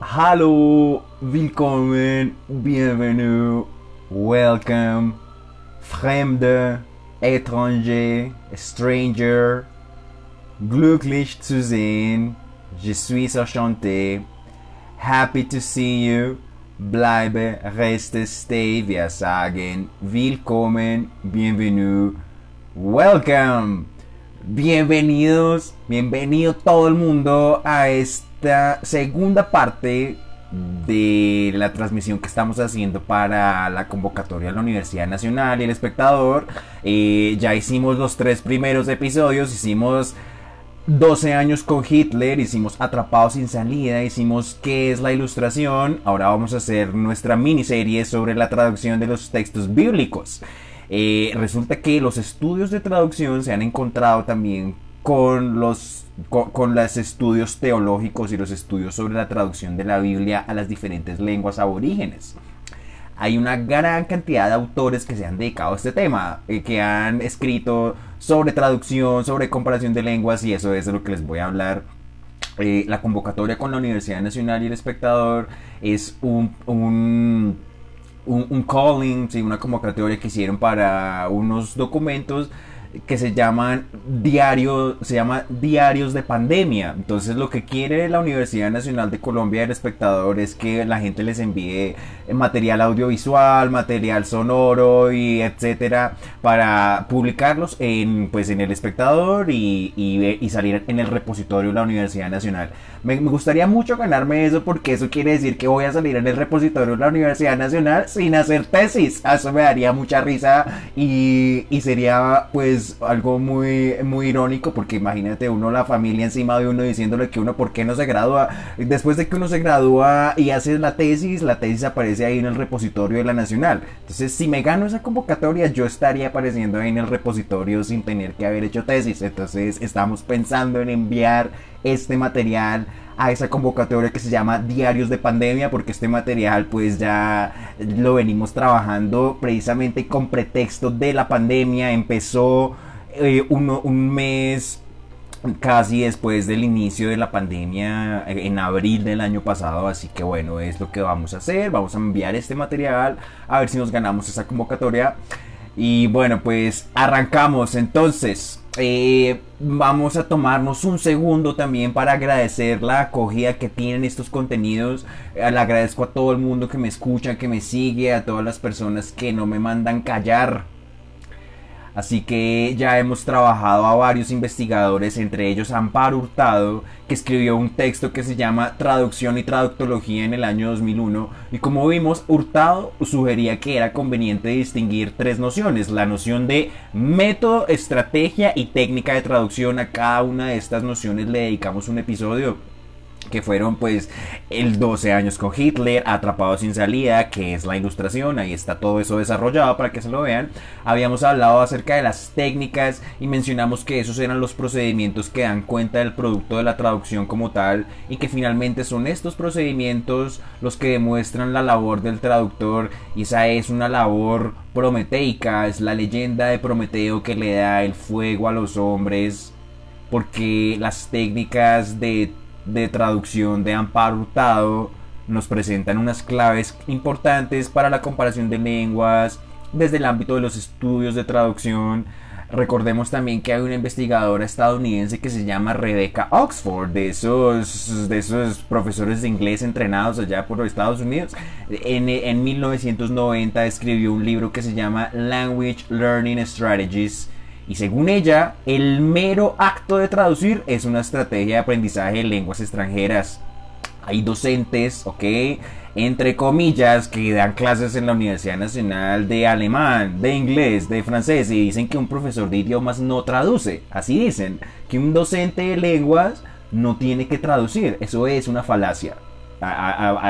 Hallo, willkommen, bienvenue, welcome, Fremde, étranger, stranger, glücklich zu sehen, je suis enchanté, happy to see you, bleibe, reste, stay, wir sagen, willkommen, bienvenue, welcome. Bienvenidos, bienvenido todo el mundo a esta segunda parte de la transmisión que estamos haciendo para la convocatoria de la Universidad Nacional y el espectador. Eh, ya hicimos los tres primeros episodios, hicimos 12 años con Hitler, hicimos Atrapados sin salida, hicimos ¿Qué es la ilustración? Ahora vamos a hacer nuestra miniserie sobre la traducción de los textos bíblicos. Eh, resulta que los estudios de traducción se han encontrado también con los con, los estudios teológicos y los estudios sobre la traducción de la Biblia a las diferentes lenguas aborígenes. Hay una gran cantidad de autores que se han dedicado a este tema, eh, que han escrito sobre traducción, sobre comparación de lenguas y eso es de lo que les voy a hablar eh, la convocatoria con la Universidad Nacional y el Espectador es un, un un, calling, sí, una convocatoria que hicieron para unos documentos que se llaman diario, se llama diarios de pandemia. Entonces lo que quiere la Universidad Nacional de Colombia el espectador es que la gente les envíe material audiovisual, material sonoro y etcétera para publicarlos en pues en el espectador y, y, salir en el repositorio de la Universidad Nacional. Me, gustaría mucho ganarme eso porque eso quiere decir que voy a salir en el repositorio de la Universidad Nacional sin hacer tesis. Eso me daría mucha risa y, y sería pues algo muy, muy irónico porque imagínate uno, la familia encima de uno diciéndole que uno por qué no se gradúa. Después de que uno se gradúa y hace la tesis, la tesis aparece ahí en el repositorio de la Nacional. Entonces si me gano esa convocatoria yo estaría apareciendo ahí en el repositorio sin tener que haber hecho tesis. Entonces estamos pensando en enviar este material a esa convocatoria que se llama Diarios de Pandemia, porque este material pues ya lo venimos trabajando precisamente con pretexto de la pandemia. Empezó eh, un mes casi después del inicio de la pandemia eh, en abril del año pasado. Así que bueno es lo que vamos a hacer. Vamos a enviar este material a ver si nos ganamos esa convocatoria y bueno pues arrancamos entonces eh, vamos a tomarnos un segundo también para agradecer la acogida que tienen estos contenidos. Eh, le agradezco a todo el mundo que me escucha, que me sigue, a todas las personas que no me mandan callar. Así que ya hemos trabajado a varios investigadores, entre ellos Amparo Hurtado, que escribió un texto que se llama Traducción y Traductología en el año 2001. Y como vimos, Hurtado sugería que era conveniente distinguir tres nociones. La noción de método, estrategia y técnica de traducción. A cada una de estas nociones le dedicamos un episodio que fueron pues el 12 años con Hitler, Atrapado sin salida, que es la ilustración, ahí está todo eso desarrollado para que se lo vean. Habíamos hablado acerca de las técnicas y mencionamos que esos eran los procedimientos que dan cuenta del producto de la traducción como tal y que finalmente son estos procedimientos los que demuestran la labor del traductor y esa es una labor prometeica, es la leyenda de Prometeo que le da el fuego a los hombres porque las técnicas de de traducción de Amparo Hurtado nos presentan unas claves importantes para la comparación de lenguas desde el ámbito de los estudios de traducción. Recordemos también que hay una investigadora estadounidense que se llama Rebecca Oxford, de esos, de esos profesores de inglés entrenados allá por los Estados Unidos. En, en 1990 escribió un libro que se llama Language Learning Strategies y según ella, el mero acto de traducir es una estrategia de aprendizaje de lenguas extranjeras. Hay docentes, ok, entre comillas, que dan clases en la Universidad Nacional de alemán, de inglés, de francés y dicen que un profesor de idiomas no traduce. Así dicen, que un docente de lenguas no tiene que traducir. Eso es una falacia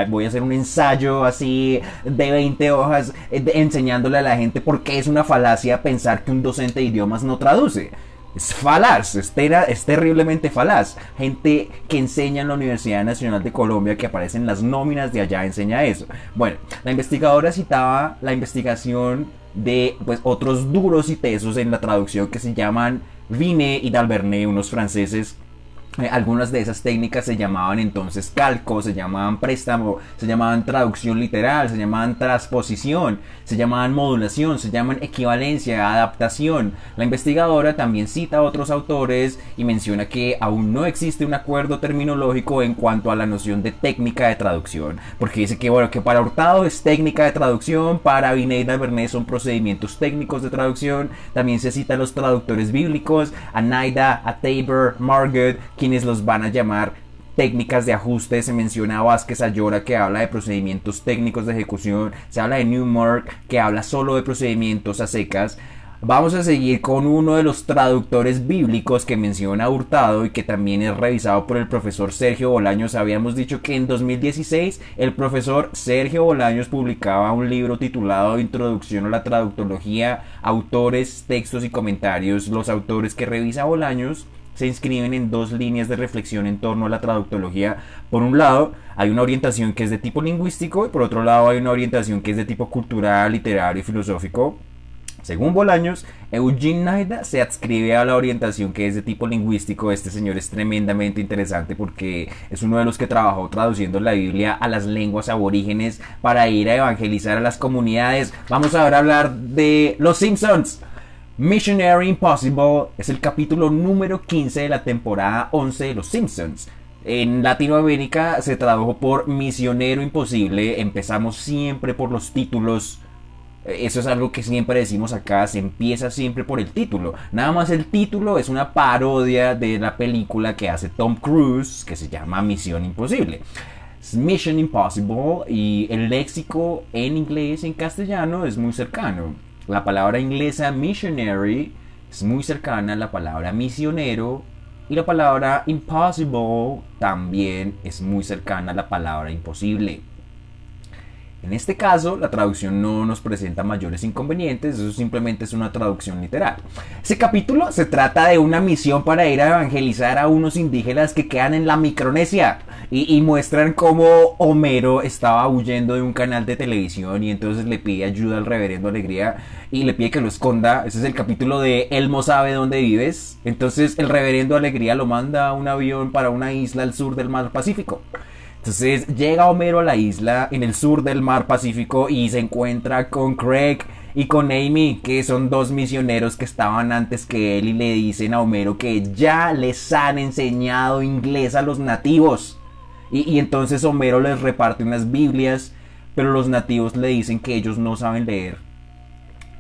voy a hacer un ensayo así de 20 hojas eh, enseñándole a la gente por qué es una falacia pensar que un docente de idiomas no traduce. Es falaz, es, es, terriblemente falaz. Gente que enseña en la Universidad Nacional de Colombia, que aparece en las nóminas de allá, enseña eso. Bueno, la investigadora citaba la investigación de pues, otros duros y tesos en la traducción que se llaman Vine y Dalbernet, unos franceses eh, algunas de esas técnicas se llamaban entonces calco, se llamaban préstamo, se llamaban traducción literal, se llamaban transposición, se llamaban modulación, se llaman equivalencia, adaptación. La investigadora también cita a otros autores y menciona que aún no existe un acuerdo terminológico en cuanto a la noción de técnica de traducción, porque dice que bueno, que para Hurtado es técnica de traducción, para Vineida Bernet son procedimientos técnicos de traducción, también se cita a los traductores bíblicos, a Naida, a Tabor, Margaret, quienes los van a llamar técnicas de ajuste, se menciona a Vázquez Ayora que habla de procedimientos técnicos de ejecución, se habla de Newmark que habla solo de procedimientos a secas. Vamos a seguir con uno de los traductores bíblicos que menciona Hurtado y que también es revisado por el profesor Sergio Bolaños. Habíamos dicho que en 2016 el profesor Sergio Bolaños publicaba un libro titulado Introducción a la Traductología, autores, textos y comentarios. Los autores que revisa Bolaños se inscriben en dos líneas de reflexión en torno a la traductología. Por un lado, hay una orientación que es de tipo lingüístico y por otro lado hay una orientación que es de tipo cultural, literario y filosófico. Según Bolaños, Eugene Naida se adscribe a la orientación que es de tipo lingüístico. Este señor es tremendamente interesante porque es uno de los que trabajó traduciendo la Biblia a las lenguas aborígenes para ir a evangelizar a las comunidades. Vamos ahora a hablar de Los Simpsons. Missionary Impossible es el capítulo número 15 de la temporada 11 de Los Simpsons. En Latinoamérica se tradujo por Misionero Imposible. Empezamos siempre por los títulos. Eso es algo que siempre decimos acá, se empieza siempre por el título. Nada más el título es una parodia de la película que hace Tom Cruise, que se llama Misión Imposible. Mission Impossible y el léxico en inglés y en castellano es muy cercano. La palabra inglesa missionary es muy cercana a la palabra misionero y la palabra impossible también es muy cercana a la palabra imposible. En este caso, la traducción no nos presenta mayores inconvenientes, eso simplemente es una traducción literal. Ese capítulo se trata de una misión para ir a evangelizar a unos indígenas que quedan en la Micronesia y, muestran cómo Homero estaba huyendo de un canal de televisión y entonces le pide ayuda al reverendo Alegría y le pide que lo esconda. Ese es el capítulo de Elmo sabe dónde vives. Entonces el reverendo Alegría lo manda a un avión para una isla al sur del mar Pacífico. Entonces llega Homero a la isla en el sur del mar Pacífico y se encuentra con Craig y con Amy, que son dos misioneros que estaban antes que él y le dicen a Homero que ya les han enseñado inglés a los nativos. Y, entonces Homero les reparte unas Biblias, pero los nativos le dicen que ellos no saben leer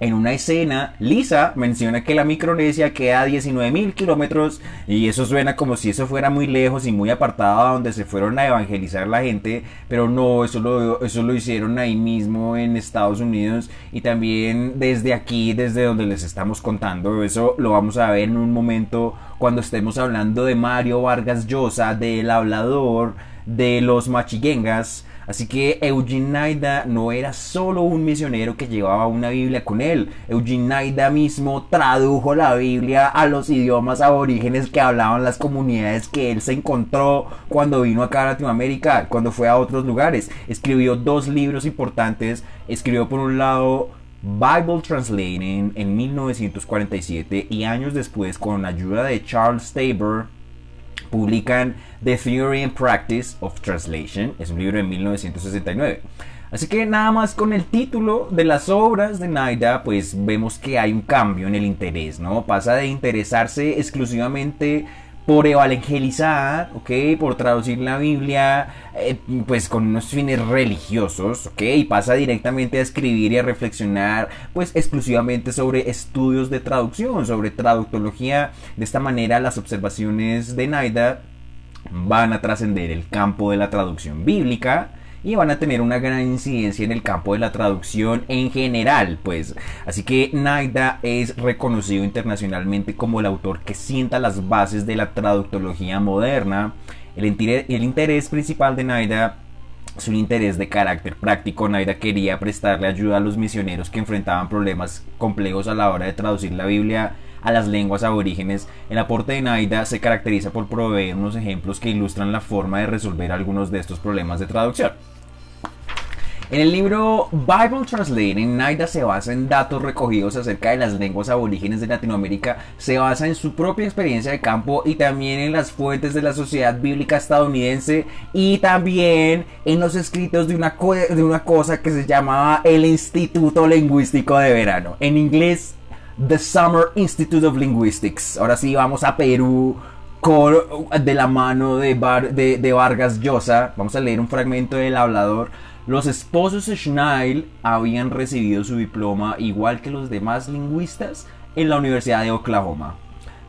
en una escena, Lisa menciona que la Micronesia queda a 19.000 kilómetros y eso suena como si eso fuera muy lejos y muy apartado a donde se fueron a evangelizar la gente, pero no, eso lo, eso lo hicieron ahí mismo en Estados Unidos y también desde aquí, desde donde les estamos contando, eso lo vamos a ver en un momento cuando estemos hablando de Mario Vargas Llosa, del hablador, de los machiguengas, Así que Eugene Naida no era solo un misionero que llevaba una Biblia con él. Eugene Naida mismo tradujo la Biblia a los idiomas aborígenes que hablaban las comunidades que él se encontró cuando vino acá a Latinoamérica, cuando fue a otros lugares. Escribió dos libros importantes. Escribió por un lado Bible Translating en 1947 y años después con ayuda de Charles Tabor publican The Theory and Practice of Translation, es un libro de 1969. Así que nada más con el título de las obras de Naida, pues vemos que hay un cambio en el interés, ¿no? Pasa de interesarse exclusivamente por evangelizar, ¿ok? Por traducir la Biblia, eh, pues con unos fines religiosos, ¿ok? Y pasa directamente a escribir y a reflexionar, pues exclusivamente sobre estudios de traducción, sobre traductología. De esta manera, las observaciones de Naida van a trascender el campo de la traducción bíblica y van a tener una gran incidencia en el campo de la traducción en general, pues. Así que Naida es reconocido internacionalmente como el autor que sienta las bases de la traductología moderna. El, el interés principal de Naida es un interés de carácter práctico. Naida quería prestarle ayuda a los misioneros que enfrentaban problemas complejos a la hora de traducir la Biblia a las lenguas aborígenes, el aporte de Naida se caracteriza por proveer unos ejemplos que ilustran la forma de resolver algunos de estos problemas de traducción. En el libro Bible Translating, Naida se basa en datos recogidos acerca de las lenguas aborígenes de Latinoamérica, se basa en su propia experiencia de campo y también en las fuentes de la sociedad bíblica estadounidense y también en los escritos de una, de una cosa que se llamaba el Instituto Lingüístico de Verano. En inglés, The Summer Institute of Linguistics. Ahora sí, vamos a Perú de la mano de, de, de Vargas Llosa. Vamos a leer un fragmento del hablador. Los esposos Schneil habían recibido su diploma igual que los demás lingüistas en la Universidad de Oklahoma,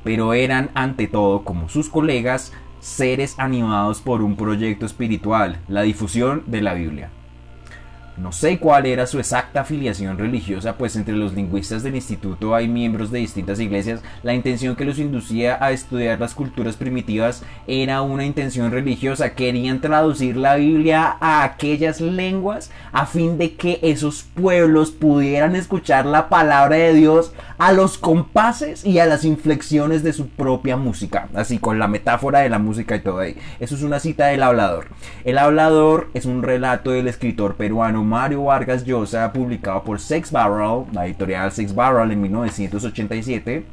pero eran ante todo, como sus colegas, seres animados por un proyecto espiritual, la difusión de la Biblia. No sé cuál era su exacta afiliación religiosa, pues entre los lingüistas del instituto hay miembros de distintas iglesias. La intención que los inducía a estudiar las culturas primitivas era una intención religiosa. Querían traducir la Biblia a aquellas lenguas a fin de que esos pueblos pudieran escuchar la palabra de Dios a los compases y a las inflexiones de su propia música. Así con la metáfora de la música y todo ahí. Eso es una cita del hablador. El hablador es un relato del escritor peruano Mario Vargas Llosa, publicado por Sex Barrel, la editorial Sex Barrel en 1987.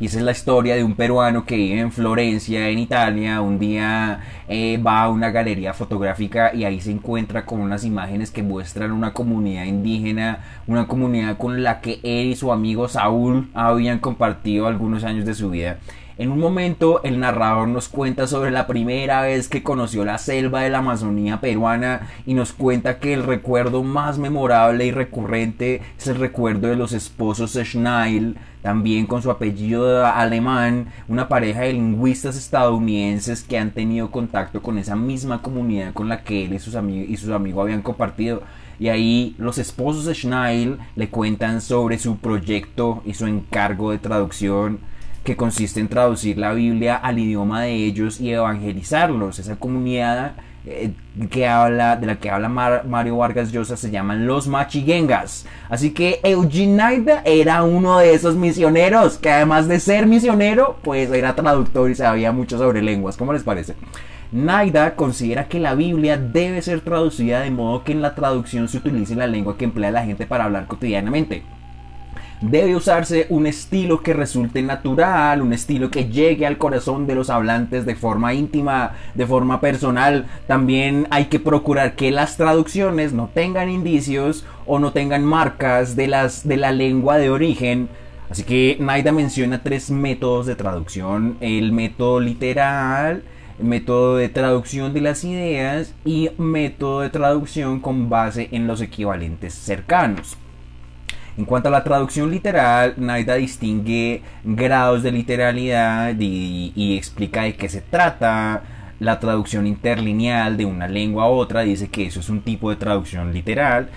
Y esa es la historia de un peruano que vive en Florencia, en Italia. Un día eh, va a una galería fotográfica y ahí se encuentra con unas imágenes que muestran una comunidad indígena, una comunidad con la que él y su amigo Saúl habían compartido algunos años de su vida. En un momento el narrador nos cuenta sobre la primera vez que conoció la selva de la Amazonía peruana y nos cuenta que el recuerdo más memorable y recurrente es el recuerdo de los esposos Schneil, también con su apellido alemán, una pareja de lingüistas estadounidenses que han tenido contacto con esa misma comunidad con la que él y sus, amigos, y sus amigos habían compartido. Y ahí los esposos de Schneil le cuentan sobre su proyecto y su encargo de traducción que consiste en traducir la Biblia al idioma de ellos y evangelizarlos. Esa comunidad eh, que habla, de la que habla Mario Vargas Llosa se llaman los machiguengas. Así que Eugene era uno de esos misioneros que además de ser misionero, pues era traductor y sabía mucho sobre lenguas. ¿Cómo les parece? Naida considera que la Biblia debe ser traducida de modo que en la traducción se utilice la lengua que emplea la gente para hablar cotidianamente. Debe usarse un estilo que resulte natural, un estilo que llegue al corazón de los hablantes de forma íntima, de forma personal. También hay que procurar que las traducciones no tengan indicios o no tengan marcas de, las, de la lengua de origen. Así que Naida menciona tres métodos de traducción. El método literal, método de traducción de las ideas y método de traducción con base en los equivalentes cercanos. En cuanto a la traducción literal, Naida distingue grados de literalidad y, explica de qué se trata. La traducción interlineal de una lengua a otra dice que eso es un tipo de traducción literal.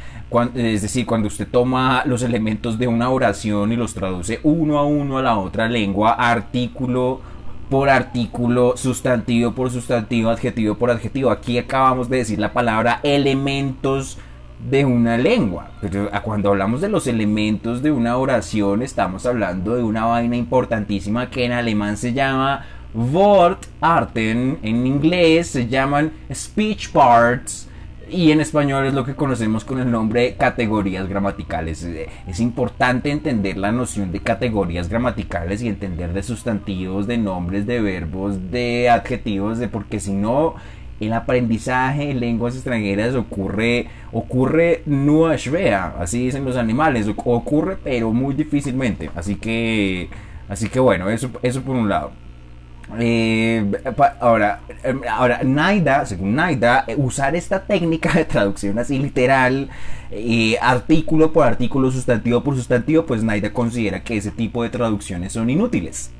es decir, cuando usted toma los elementos de una oración y los traduce uno a uno a la otra lengua, artículo por artículo, sustantivo por sustantivo, adjetivo por adjetivo. Aquí acabamos de decir la palabra elementos de una lengua. Pero cuando hablamos de los elementos de una oración, estamos hablando de una vaina importantísima que en alemán se llama Wortarten, en inglés se llaman speech parts. Y en español es lo que conocemos con el nombre de categorías gramaticales. Es importante entender la noción de categorías gramaticales y entender de sustantivos, de nombres, de verbos, de adjetivos, de porque si no el aprendizaje en lenguas extranjeras ocurre, ocurre no vea, así dicen los animales, ocurre pero muy difícilmente. Así que, así que bueno, eso, eso por un lado. Eh, ahora, em, ahora, Naida, según Naida, eh, usar esta técnica de traducción así literal, eh, artículo por artículo, sustantivo por sustantivo, pues Naida considera que ese tipo de traducciones son inútiles.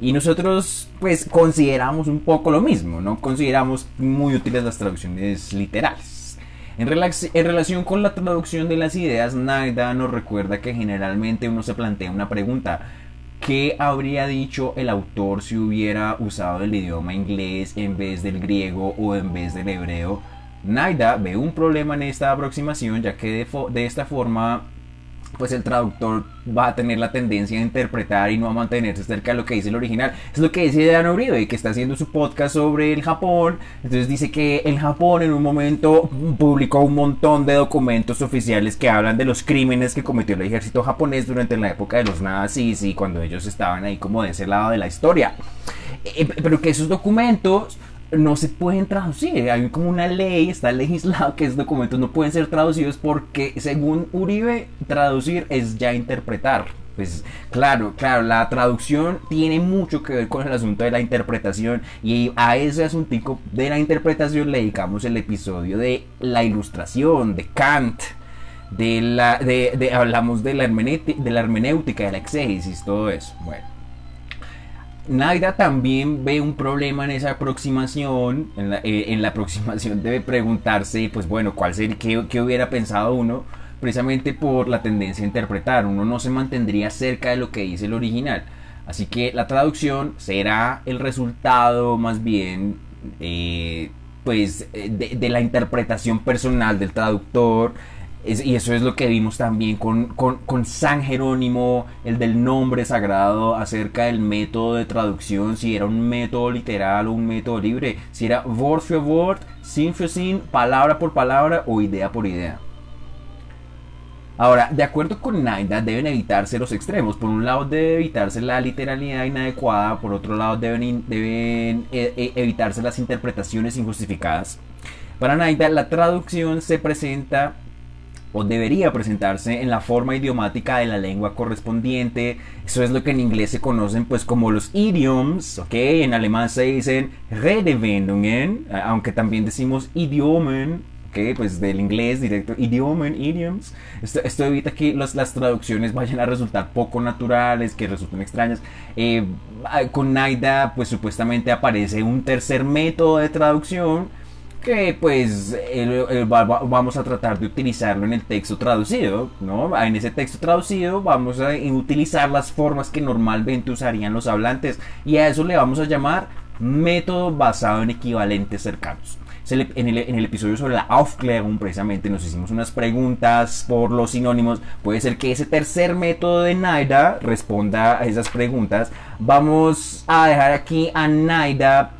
Y nosotros pues consideramos un poco lo mismo, ¿no? Consideramos muy útiles las traducciones literales. En, en, relación con la traducción de las ideas, Naida nos recuerda que generalmente uno se plantea una pregunta. ¿Qué habría dicho el autor si hubiera usado el idioma inglés en vez del griego o en vez del hebreo? Naida ve un problema en esta aproximación ya que de, de esta forma pues el traductor va a tener la tendencia a interpretar y no a mantenerse cerca de lo que dice el original. Es lo que dice Dan Uribe, que está haciendo su podcast sobre el Japón. Entonces dice que el Japón en un momento publicó un montón de documentos oficiales que hablan de los crímenes que cometió el ejército japonés durante la época de los nazis y cuando ellos estaban ahí como de ese lado de la historia. Eh, pero que esos documentos no se pueden traducir. Hay como una ley, está legislado que esos documentos no pueden ser traducidos porque según Uribe, traducir es ya interpretar. Pues claro, claro, la traducción tiene mucho que ver con el asunto de la interpretación y a ese asunto de la interpretación le dedicamos el episodio de la ilustración, de Kant, de la, de, hablamos de la, de la hermenéutica, de la exégesis, todo eso. Bueno. Naida también ve un problema en esa aproximación. En la, eh, aproximación debe preguntarse, pues bueno, ¿cuál sería, qué, hubiera pensado uno? Precisamente por la tendencia a interpretar. Uno no se mantendría cerca de lo que dice el original. Así que la traducción será el resultado más bien eh, pues de, de, la interpretación personal del traductor y eso es lo que vimos también con, San Jerónimo, el del nombre sagrado, acerca del método de traducción, si era un método literal o un método libre, si era word for word, sin for sin, palabra por palabra o idea por idea. Ahora, de acuerdo con Naida, deben evitarse los extremos. Por un lado debe evitarse la literalidad inadecuada, por otro lado deben, deben eh, eh, evitarse las interpretaciones injustificadas. Para Naida, la traducción se presenta o debería presentarse en la forma idiomática de la lengua correspondiente. Eso es lo que en inglés se conocen pues como los idioms, ¿ok? En alemán se dicen Redewendungen, aunque también decimos idiomen, ¿ok? Pues del inglés directo, idiomen, idioms. Esto, evita que las traducciones vayan a resultar poco naturales, que resulten extrañas. Eh, con Naida pues supuestamente aparece un tercer método de traducción que pues vamos a tratar de utilizarlo en el texto traducido, ¿no? En ese texto traducido vamos a utilizar las formas que normalmente usarían los hablantes y a eso le vamos a llamar método basado en equivalentes cercanos. En el, en el, episodio sobre la Aufklärung precisamente nos hicimos unas preguntas por los sinónimos. Puede ser que ese tercer método de Naida responda a esas preguntas. Vamos a dejar aquí a Naida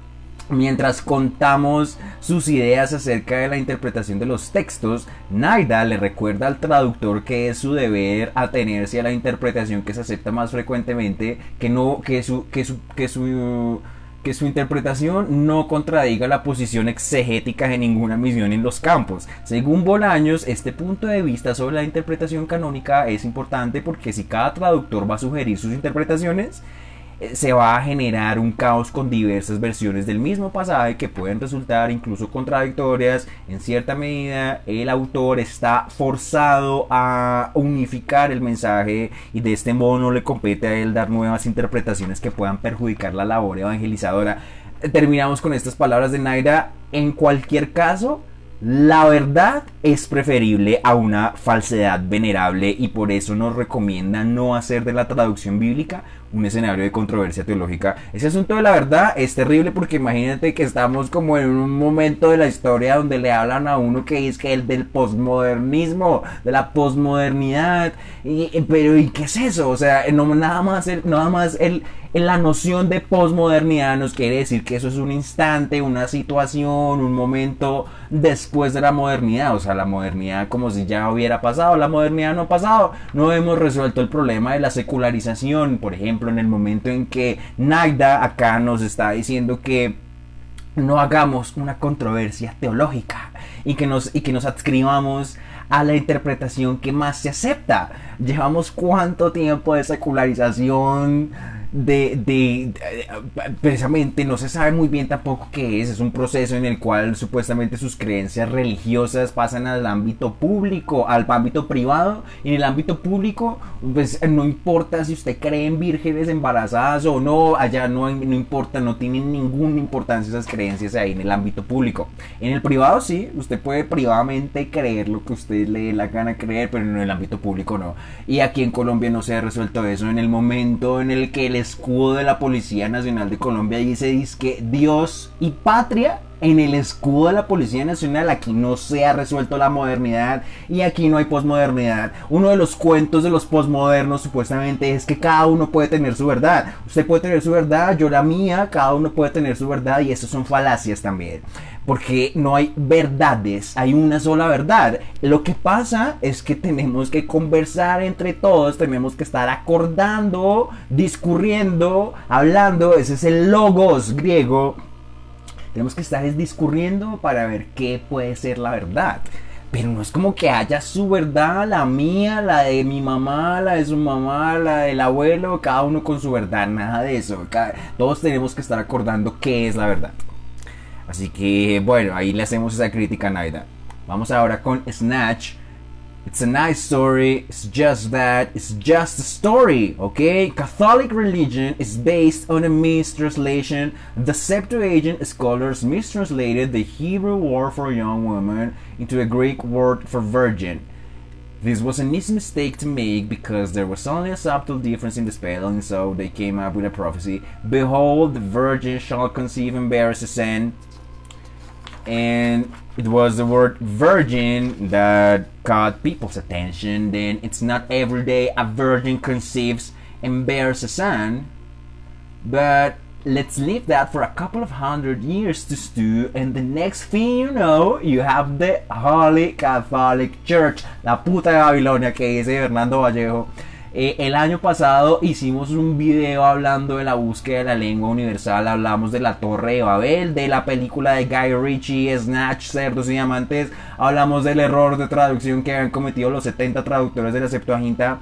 Mientras contamos sus ideas acerca de la interpretación de los textos, Naida le recuerda al traductor que es su deber atenerse a la interpretación que se acepta más frecuentemente, que no que su que su que su que su interpretación no contradiga la posición exegética de ninguna misión en los campos. Según Bolaños, este punto de vista sobre la interpretación canónica es importante porque si cada traductor va a sugerir sus interpretaciones, se va a generar un caos con diversas versiones del mismo pasaje que pueden resultar incluso contradictorias. En cierta medida, el autor está forzado a unificar el mensaje y de este modo no le compete a él dar nuevas interpretaciones que puedan perjudicar la labor evangelizadora. Terminamos con estas palabras de Naira. En cualquier caso, la verdad es preferible a una falsedad venerable y por eso nos recomienda no hacer de la traducción bíblica un escenario de controversia teológica. Ese asunto de la verdad es terrible porque imagínate que estamos como en un momento de la historia donde le hablan a uno que es que el del posmodernismo, de la posmodernidad, y, pero ¿y qué es eso? O sea, no nada más nada más el la noción de posmodernidad nos quiere decir que eso es un instante, una situación, un momento después de la modernidad, o sea, la modernidad como si ya hubiera pasado, la modernidad no ha pasado, no hemos resuelto el problema de la secularización, por ejemplo, en el momento en que Naida acá nos está diciendo que no hagamos una controversia teológica y que nos, y que nos adscribamos a la interpretación que más se acepta. Llevamos cuánto tiempo de secularización de, de, precisamente no se sabe muy bien tampoco qué es, es un proceso en el cual supuestamente sus creencias religiosas pasan al ámbito público, al ámbito privado, y en el ámbito público, pues no importa si usted cree en vírgenes embarazadas o no, allá no, no importa, no tienen ninguna importancia esas creencias ahí en el ámbito público. En el privado sí, usted puede privadamente creer lo que usted le dé la gana creer, pero en el ámbito público no. Y aquí en Colombia no se ha resuelto eso en el momento en el que le escudo de la Policía Nacional de Colombia dice, dice que Dios y patria en el escudo de la Policía Nacional. Aquí no se ha resuelto la modernidad y aquí no hay posmodernidad. Uno de los cuentos de los posmodernos supuestamente es que cada uno puede tener su verdad. Usted puede tener su verdad, yo la mía, cada uno puede tener su verdad y eso son falacias también. Porque no hay verdades, hay una sola verdad. Lo que pasa es que tenemos que conversar entre todos, tenemos que estar acordando, discurriendo, hablando. Ese es el logos griego tenemos que estar discurriendo para ver qué puede ser la verdad. Pero no es como que haya su verdad, la mía, la de mi mamá, la de su mamá, la del abuelo, cada uno con su verdad, nada de eso. todos tenemos que estar acordando qué es la verdad. Así que bueno, ahí le hacemos esa crítica a Naida. Vamos ahora con Snatch It's a nice story, it's just that, it's just a story, okay? Catholic religion is based on a mistranslation. The Septuagint scholars mistranslated the Hebrew word for young woman into a Greek word for virgin. This was an easy mistake to make because there was only a subtle difference in the spelling, so they came up with a prophecy Behold, the virgin shall conceive and bear a son and it was the word virgin that caught people's attention. Then it's not every day a virgin conceives and bears a son, but let's leave that for a couple of hundred years to stew, and the next thing you know, you have the Holy Catholic Church, la puta Babilonia que dice Fernando Vallejo. Eh, el año pasado hicimos un video hablando de la búsqueda de la lengua universal, hablamos de la Torre de Babel, de la película de Guy Ritchie, Snatch, Cerdos y Diamantes, hablamos del error de traducción que habían cometido los 70 traductores de la Septuaginta.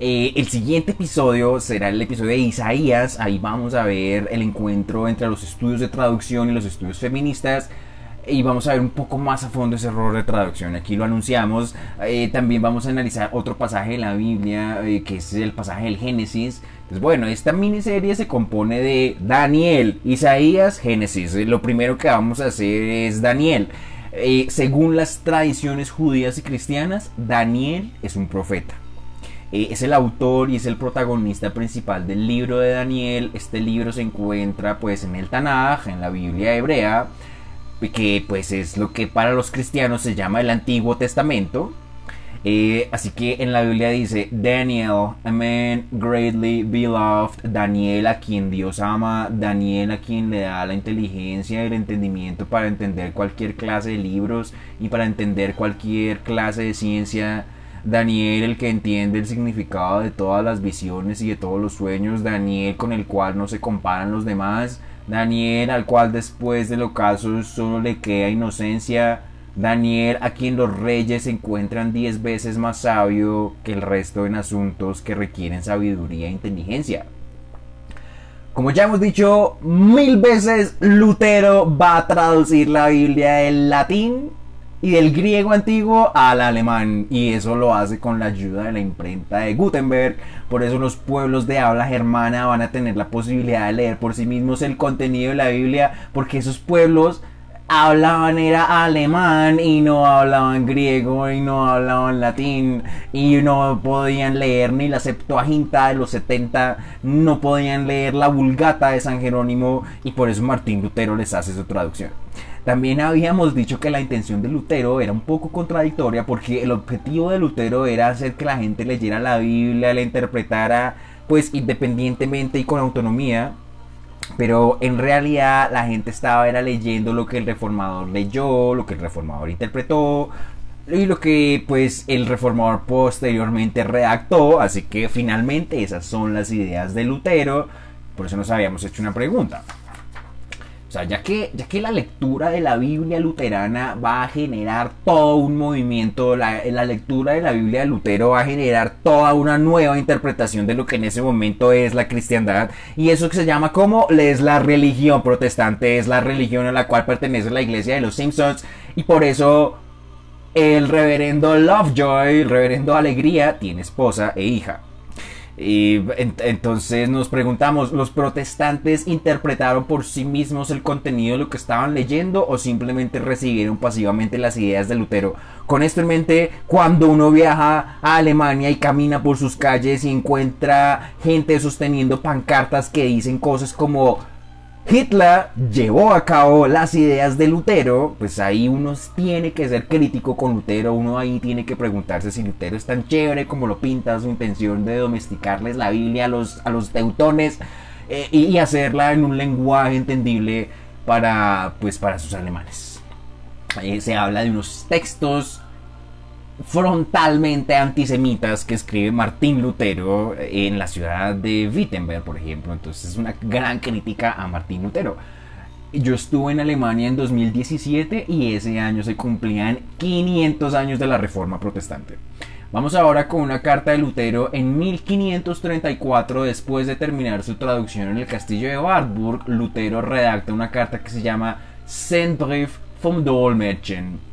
Eh, el siguiente episodio será el episodio de Isaías, ahí vamos a ver el encuentro entre los estudios de traducción y los estudios feministas y vamos a ver un poco más a fondo ese error de traducción. Aquí lo anunciamos. Eh, también vamos a analizar otro pasaje de la Biblia, eh, que es el pasaje del Génesis. Entonces, bueno, esta miniserie se compone de Daniel, Isaías, Génesis. Eh, lo primero que vamos a hacer es Daniel. según las tradiciones judías y cristianas, Daniel es un profeta. es el autor y es el protagonista principal del libro de Daniel. Este libro se encuentra pues en el Tanaj, en la Biblia hebrea que pues es lo que para los cristianos se llama el Antiguo Testamento. Eh, así que en la Biblia dice Daniel, a man greatly beloved, Daniel a quien Dios ama, Daniel a quien le da la inteligencia y el entendimiento para entender cualquier clase de libros y para entender cualquier clase de ciencia. Daniel el que entiende el significado de todas las visiones y de todos los sueños, Daniel con el cual no se comparan los demás, Daniel al cual después del ocaso solo le queda inocencia, Daniel a quien los reyes encuentran diez veces más sabio que el resto en asuntos que requieren sabiduría e inteligencia. Como ya hemos dicho mil veces, Lutero va a traducir la Biblia del latín y del griego antiguo al alemán y eso lo hace con la ayuda de la imprenta de Gutenberg. Por eso los pueblos de habla germana van a tener la posibilidad de leer por sí mismos el contenido de la Biblia porque esos pueblos hablaban era alemán y no hablaban griego y no hablaban latín y no podían leer ni la Septuaginta de los 70, no podían leer la Vulgata de San Jerónimo y por eso Martín Lutero les hace su traducción. También habíamos dicho que la intención de Lutero era un poco contradictoria porque el objetivo de Lutero era hacer que la gente leyera la Biblia, la interpretara pues independientemente y con autonomía. Pero en realidad la gente estaba era leyendo lo que el reformador leyó, lo que el reformador interpretó, y lo que pues el reformador posteriormente redactó, así que finalmente esas son las ideas de Lutero, por eso nos habíamos hecho una pregunta. O sea, ya que, ya que la lectura de la Biblia luterana va a generar todo un movimiento, la, la, lectura de la Biblia de Lutero va a generar toda una nueva interpretación de lo que en ese momento es la cristiandad. Y eso que se llama como es la religión protestante, es la religión a la cual pertenece la iglesia de los Simpsons. Y por eso el reverendo Lovejoy, el reverendo Alegría, tiene esposa e hija. Y entonces nos preguntamos, ¿los protestantes interpretaron por sí mismos el contenido de lo que estaban leyendo o simplemente recibieron pasivamente las ideas de Lutero? Con esto en mente, cuando uno viaja a Alemania y camina por sus calles y encuentra gente sosteniendo pancartas que dicen cosas como Hitler llevó a cabo las ideas de Lutero, pues ahí uno tiene que ser crítico con Lutero, uno ahí tiene que preguntarse si Lutero es tan chévere como lo pinta su intención de domesticarles la Biblia a los, a los teutones eh, y hacerla en un lenguaje entendible para, pues, para sus alemanes. Eh, se habla de unos textos frontalmente antisemitas que escribe Martín Lutero en la ciudad de Wittenberg, por ejemplo. Entonces es una gran crítica a Martín Lutero. Yo estuve en Alemania en 2017 y ese año se cumplían 500 años de la Reforma Protestante. Vamos ahora con una carta de Lutero en 1534, después de terminar su traducción en el castillo de Wartburg, Lutero redacta una carta que se llama Sendbrief vom Dolmetschen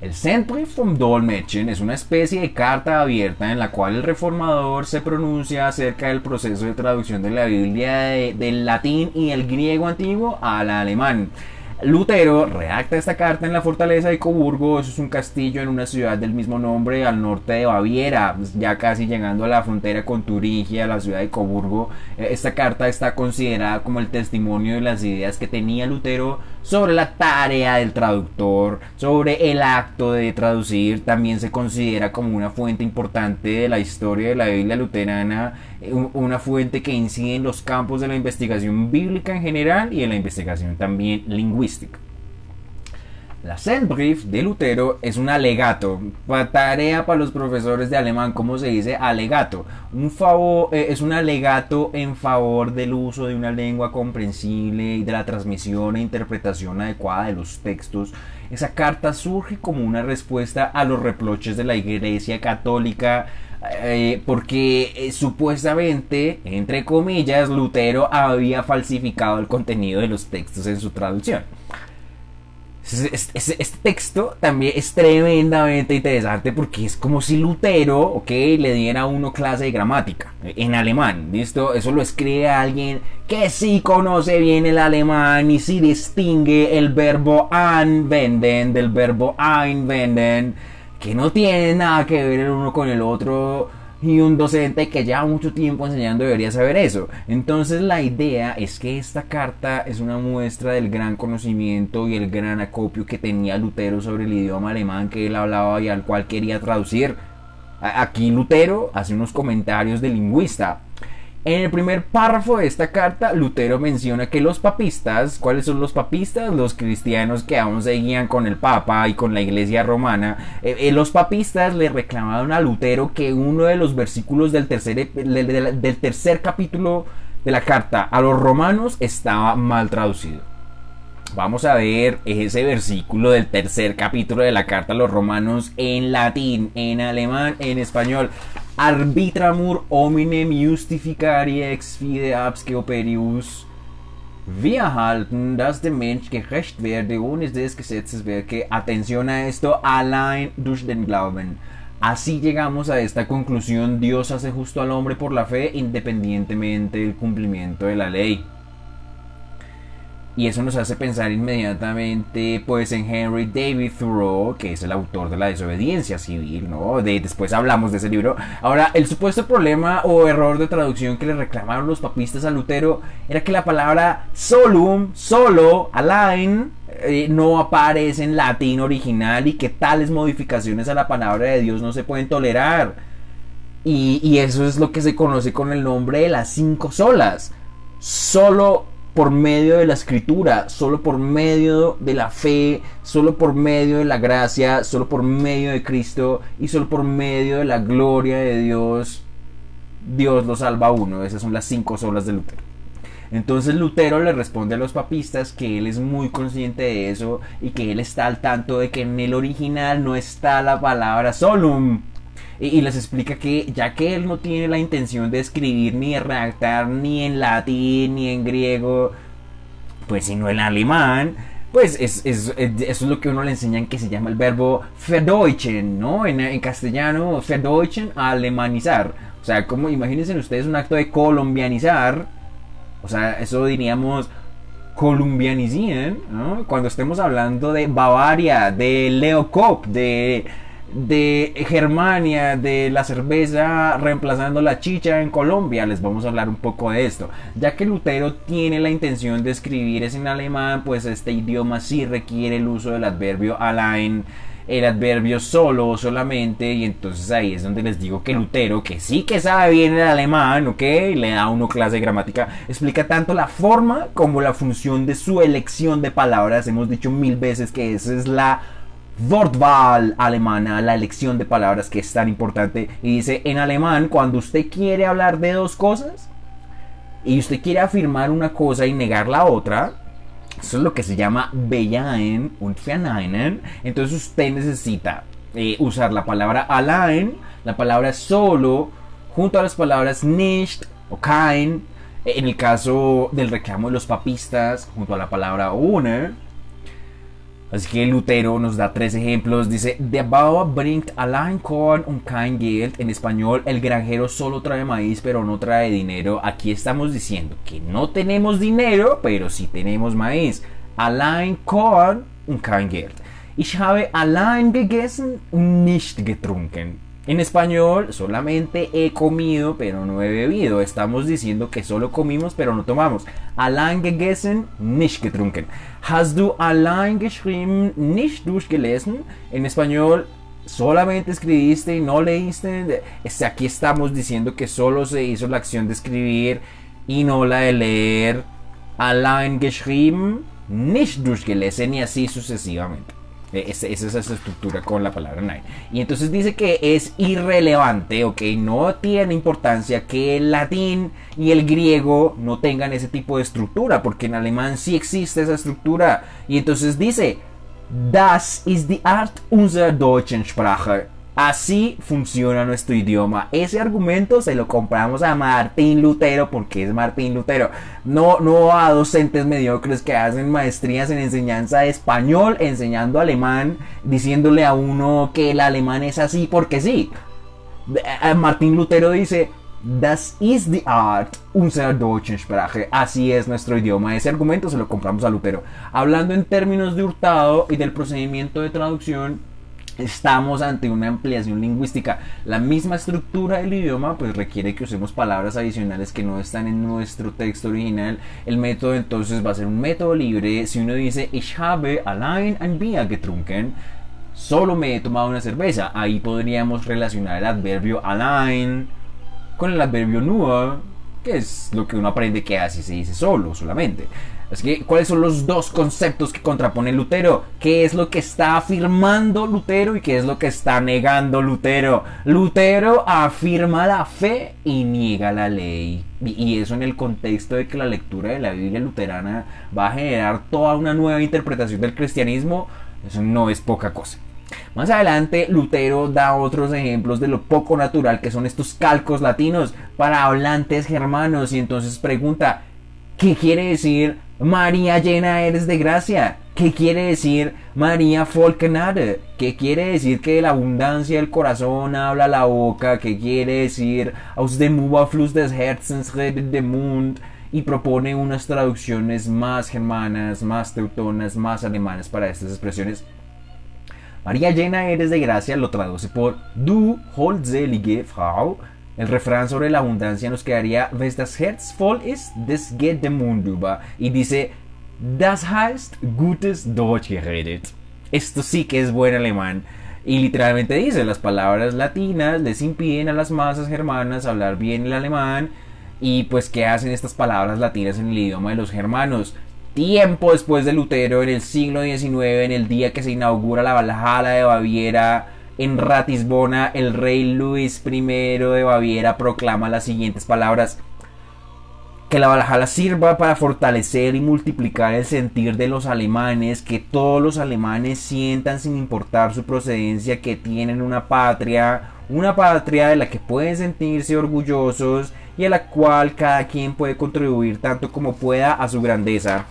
el Sendbrief vom Dolmetschen es una especie de carta abierta en la cual el reformador se pronuncia acerca del proceso de traducción de la Biblia del latín y el griego antiguo al alemán. Lutero redacta esta carta en la fortaleza de Coburgo, eso es un castillo en una ciudad del mismo nombre al norte de Baviera, ya casi llegando a la frontera con Turingia, la ciudad de Coburgo. Eh, esta carta está considerada como el testimonio de las ideas que tenía Lutero sobre la tarea del traductor, sobre el acto de traducir, también se considera como una fuente importante de la historia de la Biblia luterana, eh, una fuente que incide en los campos de la investigación bíblica en general y en la investigación también lingüística. La Sendbrief de Lutero es un alegato, tarea para los profesores de alemán, ¿cómo se dice? Alegato. Un favor, eh, es un alegato en favor del uso de una lengua comprensible y de la transmisión e interpretación adecuada de los textos. Esa carta surge como una respuesta a los reproches de la Iglesia Católica eh, porque eh, supuestamente, entre comillas, Lutero había falsificado el contenido de los textos en su traducción. Este, texto también es tremendamente interesante porque es como si Lutero, ok, le diera a uno clase de gramática en alemán, ¿listo? Eso lo escribe alguien que sí conoce bien el alemán y sí distingue el verbo anwenden del verbo einwenden, que no tiene nada que ver el uno con el otro y un docente que lleva mucho tiempo enseñando debería saber eso. Entonces la idea es que esta carta es una muestra del gran conocimiento y el gran acopio que tenía Lutero sobre el idioma alemán que él hablaba y al cual quería traducir. Aquí Lutero hace unos comentarios de lingüista en el primer párrafo de esta carta, Lutero menciona que los papistas, ¿cuáles son los papistas? Los cristianos que aún seguían con el Papa y con la Iglesia romana. Eh, eh, los papistas le reclamaron a Lutero que uno de los versículos del tercer, del tercer capítulo de la carta a los romanos estaba mal traducido. Vamos a ver ese versículo del tercer capítulo de la carta a los romanos en latín, en alemán, en español. Arbitramur hominem justificari ex fide absque operius. Wir halten, dass der Mensch gerecht werde ohne des Gesetzes werke. Atención a esto, allein durch den Glauben. Así llegamos a esta conclusión, Dios hace justo al hombre por la fe independientemente del cumplimiento de la ley. Y eso nos hace pensar inmediatamente pues en Henry David Thoreau, que es el autor de la desobediencia civil, ¿no? De, después hablamos de ese libro. Ahora, el supuesto problema o error de traducción que le reclamaron los papistas a Lutero era que la palabra solum, solo, alain, eh, no aparece en latín original y que tales modificaciones a la palabra de Dios no se pueden tolerar. Y, y eso es lo que se conoce con el nombre de las cinco solas. Solo por medio de la escritura, solo por medio de la fe, solo por medio de la gracia, solo por medio de Cristo y solo por medio de la gloria de Dios, Dios lo salva a uno. Esas son las cinco solas de Lutero. Entonces Lutero le responde a los papistas que él es muy consciente de eso y que él está al tanto de que en el original no está la palabra solum, y, les explica que ya que él no tiene la intención de escribir ni de redactar ni en latín ni en griego, pues sino en alemán, pues es, es, eso es lo que uno le enseña en que se llama el verbo verdeutschen, ¿no? En, en castellano, verdeutschen, alemanizar. O sea, como imagínense ustedes un acto de colombianizar, o sea, eso diríamos colombianizien, ¿no? Cuando estemos hablando de Bavaria, de Leo de de Germania, de la cerveza reemplazando la chicha en Colombia. Les vamos a hablar un poco de esto. Ya que Lutero tiene la intención de escribir es en alemán, pues este idioma sí requiere el uso del adverbio allein el adverbio solo o solamente y entonces ahí es donde les digo que Lutero, que sí que sabe bien el alemán, ok, le da uno clase de gramática, explica tanto la forma como la función de su elección de palabras. Hemos dicho mil veces que esa es la Wortwahl alemana, la elección de palabras que es tan importante. Y dice, en alemán, cuando usted quiere hablar de dos cosas y usted quiere afirmar una cosa y negar la otra, eso es lo que se llama bejahen und verneinen. Entonces usted necesita eh, usar la palabra allein, la palabra solo, junto a las palabras nicht o kein. En el caso del reclamo de los papistas, junto a la palabra ohne Así que Lutero nos da tres ejemplos. Dice, Der Bauer bringt allein Korn und kein Geld. En español, el granjero solo trae maíz, pero no trae dinero. Aquí estamos diciendo que no tenemos dinero, pero sí tenemos maíz. Allein Korn und kein Geld. Ich habe allein gegessen und nicht getrunken. En español, solamente he comido, pero no he bebido. Estamos diciendo que solo comimos, pero no tomamos. Allein gegessen, nicht getrunken. Hast du allein geschrieben, nicht durchgelesen? En español, solamente escribiste y no leíste. Aquí estamos diciendo que solo se hizo la acción de escribir y no la de leer. Allein geschrieben, nicht durchgelesen y así sucesivamente. Eh, esa es esa estructura con la palabra nine. Y entonces dice que es irrelevante, ok, no tiene importancia que el latín y el griego no tengan ese tipo de estructura, porque en alemán sí existe esa estructura. Y entonces dice, das ist die Art unserer deutschen Sprache. Así funciona nuestro idioma. Ese argumento se lo compramos a Martín Lutero porque es Martín Lutero. No, no a docentes mediocres que hacen maestrías en enseñanza de español, enseñando alemán, diciéndole a uno que el alemán es así porque sí. Eh, Martín Lutero dice, Das ist die Art unserer deutschen Sprache. Así es nuestro idioma. Ese argumento se lo compramos a Lutero. Hablando en términos de hurtado y del procedimiento de traducción, estamos ante una ampliación lingüística. La misma estructura del idioma pues requiere que usemos palabras adicionales que no están en nuestro texto original. El método entonces va a ser un método libre. Si uno dice Ich habe allein ein Bier getrunken, solo me he tomado una cerveza. Ahí podríamos relacionar el adverbio allein con el adverbio nur, que es lo que uno aprende que así se dice solo, solamente. Así que, ¿cuáles son los dos conceptos que contrapone Lutero? ¿Qué es lo que está afirmando Lutero y qué es lo que está negando Lutero? Lutero afirma la fe y niega la ley. Y eso en el contexto de que la lectura de la Biblia luterana va a generar toda una nueva interpretación del cristianismo, eso no es poca cosa. Más adelante, Lutero da otros ejemplos de lo poco natural que son estos calcos latinos para hablantes germanos y entonces pregunta, ¿qué quiere decir María llena eres de gracia. ¿Qué quiere decir María Folkenade? ¿Qué quiere decir que la abundancia del corazón habla la boca? ¿Qué quiere decir aus dem Überfluss des Herzens redet der Mund? Y propone unas traducciones más germanas, más teutonas, más alemanas para estas expresiones. María llena eres de gracia lo traduce por Du holdselige Frau el refrán sobre la abundancia nos quedaría, Wes das Herz voll ist, des geht der Mund über. Y dice, das heißt gutes Deutsch geredet. Esto sí que es buen alemán. Y literalmente dice, las palabras latinas les impiden a las masas germanas hablar bien el alemán. Y pues, ¿qué hacen estas palabras latinas en el idioma de los germanos? Tiempo después de Lutero, en el siglo XIX, en el día que se inaugura la Valhalla de Baviera, en Ratisbona, el rey Luis I de Baviera proclama las siguientes palabras. Que la Valhalla sirva para fortalecer y multiplicar el sentir de los alemanes, que todos los alemanes sientan sin importar su procedencia que tienen una patria, una patria de la que pueden sentirse orgullosos y a la cual cada quien puede contribuir tanto como pueda a su grandeza.